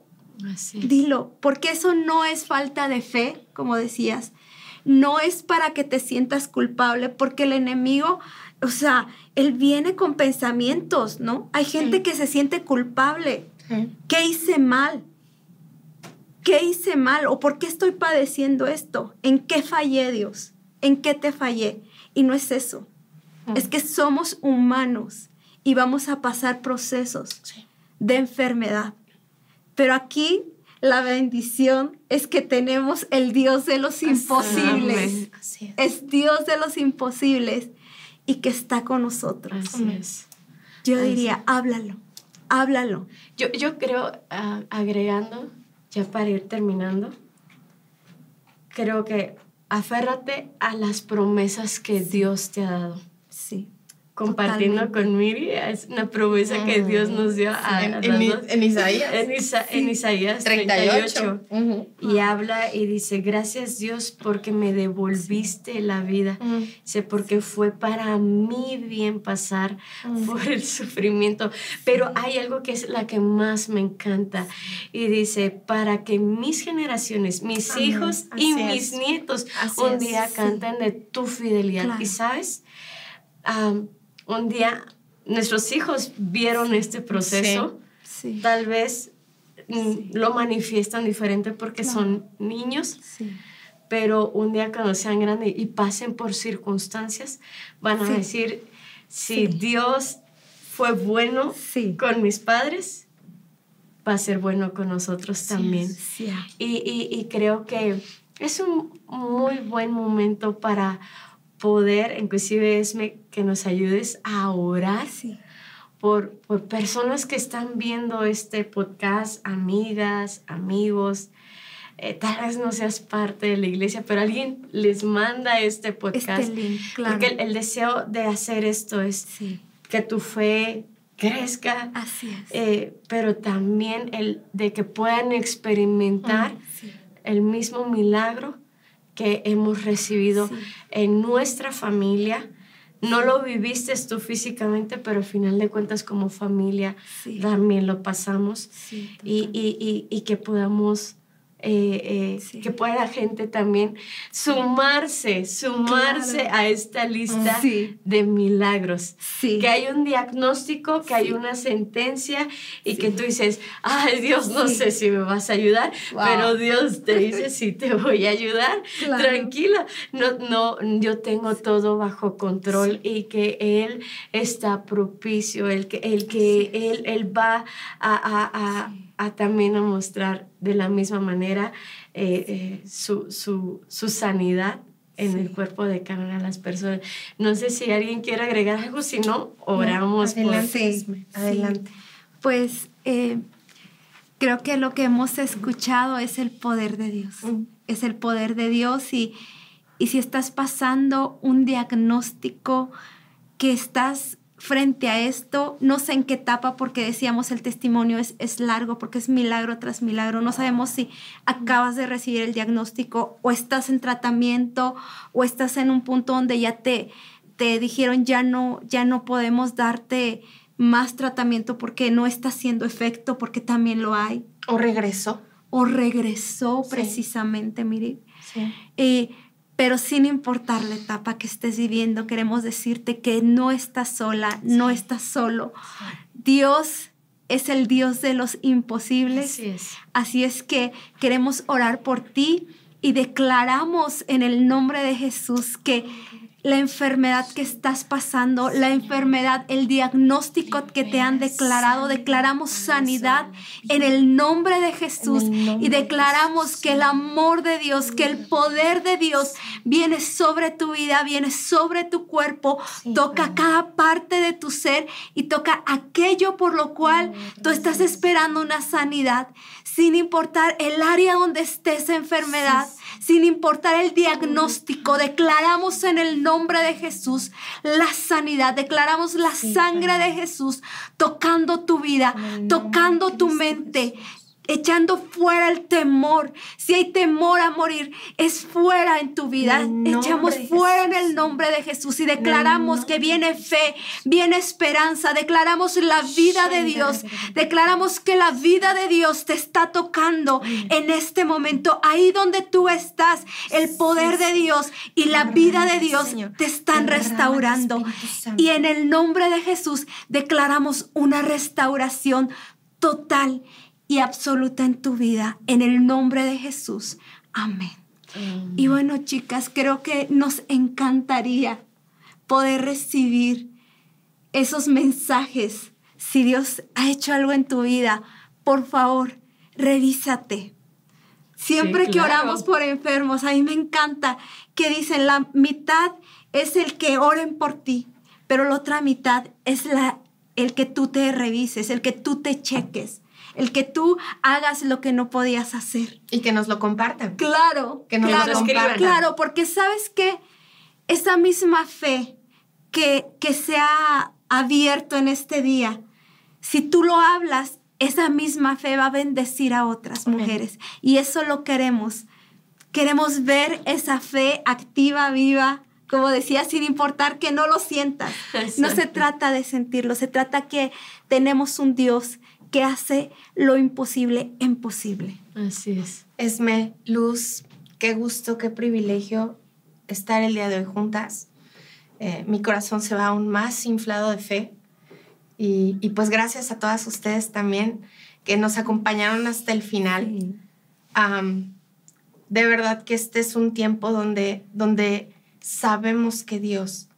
Dilo. Porque eso no es falta de fe, como decías no es para que te sientas culpable, porque el enemigo, o sea, él viene con pensamientos, ¿no? Hay gente que se siente culpable. ¿Qué hice mal? ¿Qué hice mal? ¿O por qué estoy padeciendo esto? ¿En qué fallé, Dios? ¿En qué te fallé? Y no es eso. Es que somos humanos y vamos a pasar procesos de enfermedad. Pero aquí la bendición es que tenemos el Dios de los imposibles. es. Dios de los imposibles y que está con nosotros. Yo diría, háblalo, háblalo. Yo, yo creo, ah, agregando, ya para ir terminando, creo que aférrate a las promesas que Dios te ha dado. Sí. Compartiendo con Miri, es una promesa que Dios nos dio a, en, en, dos. en Isaías. En, Isa- en Isaías 38. 38. Ujú. Y habla y dice, gracias Dios porque me devolviste la vida. Dice, porque fue para mí bien pasar por el sufrimiento. Pero hay algo que es la que más me encanta. Y dice, para que mis generaciones, mis Amén. hijos y mis nietos Así un día Sí. canten de tu fidelidad. Claro. Y sabes, un día nuestros hijos vieron este proceso Sí. tal vez mm, Sí. lo manifiestan diferente porque Claro. son niños, pero un día cuando sean grandes y pasen por circunstancias, van a decir, si. Dios fue bueno con mis padres, va a ser bueno con nosotros también. Y- y creo que es un muy buen momento para poder, inclusive Esme, que nos ayudes a orar Sí. por, por personas que están viendo este podcast, amigas, amigos. Eh, tal vez no seas parte de la iglesia, pero alguien les manda este podcast. Este link, claro. Porque el, el deseo de hacer esto es Sí. que tu fe crezca, Así es. eh, pero también el de que puedan experimentar Sí. el mismo milagro que hemos recibido Sí. en nuestra familia. No lo viviste tú físicamente, pero al final de cuentas como familia Sí. también lo pasamos. Sí, y, y- y- y que podamos, eh, eh, Sí. que pueda la gente también sumarse, sumarse Claro. a esta lista Sí. de milagros. Sí. Que hay un diagnóstico, que hay una sentencia y que tú dices, ay Dios, no sé si me vas a ayudar, Wow. pero Dios te dice, sí te voy a ayudar, Claro. tranquila, no, no, yo tengo todo bajo control y que Él está propicio, el que, el que él, él va a, a- a- a también a mostrar de la misma manera eh, eh, su, su, su sanidad en el cuerpo de cada una de las personas. No sé si alguien quiere agregar algo, si no, oramos por... Adelante, Sí, Esme, sí. adelante. Pues eh, creo que lo que hemos escuchado es el poder de Dios. Mm. Es el poder de Dios y, y si estás pasando un diagnóstico que estás frente a esto, no sé en qué etapa, porque decíamos el testimonio es, es largo, porque es milagro tras milagro. No sabemos si acabas de recibir el diagnóstico o estás en tratamiento o estás en un punto donde ya te, te dijeron ya no, ya no podemos darte más tratamiento porque no está haciendo efecto, porque también lo hay. O regresó. O regresó Sí. precisamente, mire. Sí. Eh, pero sin importar la etapa que estés viviendo, queremos decirte que no estás sola, no estás solo. Dios es el Dios de los imposibles. Así es. Así es que queremos orar por ti y declaramos en el nombre de Jesús que la enfermedad que estás pasando, la enfermedad, el diagnóstico que te han declarado, declaramos sanidad en el nombre de Jesús y de declaramos que el amor de Dios, que el poder de Dios viene sobre tu vida, viene sobre tu cuerpo, toca cada parte de tu ser y toca aquello por lo cual tú estás esperando una sanidad, sin importar el área donde esté esa enfermedad, sin importar el diagnóstico. Declaramos en el nombre de Jesús la sanidad, declaramos la sangre de Jesús tocando tu vida, tocando tu mente. Echando fuera el temor. Si hay temor a morir, es fuera en tu vida. Echamos fuera en el nombre de Jesús y declaramos que viene fe, viene esperanza. Declaramos la vida de Dios. Declaramos que la vida de Dios te está tocando en este momento. Ahí donde tú estás, el poder de Dios y la vida de Dios te están restaurando. Y en el nombre de Jesús declaramos una restauración total y absoluta en tu vida. En el nombre de Jesús. Amén. Y bueno, chicas, creo que nos encantaría poder recibir esos mensajes. Si Dios ha hecho algo en tu vida, por favor, revísate. Siempre Sí, que oramos por enfermos, a mí me encanta que dicen la mitad es el que oren por ti, pero la otra mitad es la, el que tú te revises, el que tú te cheques, el que tú hagas lo que no podías hacer. Y que nos lo compartan. Claro, Que nos lo claro, escriban. claro, porque sabes que esa misma fe que, que sea abierto en este día. Si tú lo hablas, esa misma fe va a bendecir a otras mujeres. Y eso lo queremos. Queremos ver esa fe activa, viva, como decía, sin importar que no lo sientas. No se trata de sentirlo, se trata que tenemos un Dios que hace lo imposible imposible. Así es. Esme, Luz, qué gusto, qué privilegio estar el día de hoy juntas. Eh, mi corazón se va aún más inflado de fe. Y, y, pues gracias a todas ustedes también que nos acompañaron hasta el final. Sí. Um, de verdad que este es un tiempo donde, donde sabemos que Dios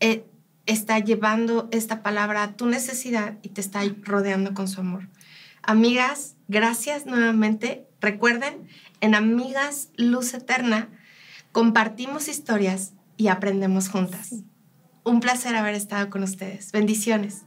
eh, está llevando esta palabra a tu necesidad y te está rodeando con su amor. Amigas, gracias nuevamente. Recuerden, en Amigas Luz Eterna compartimos historias y aprendemos juntas. Un placer haber estado con ustedes. Bendiciones.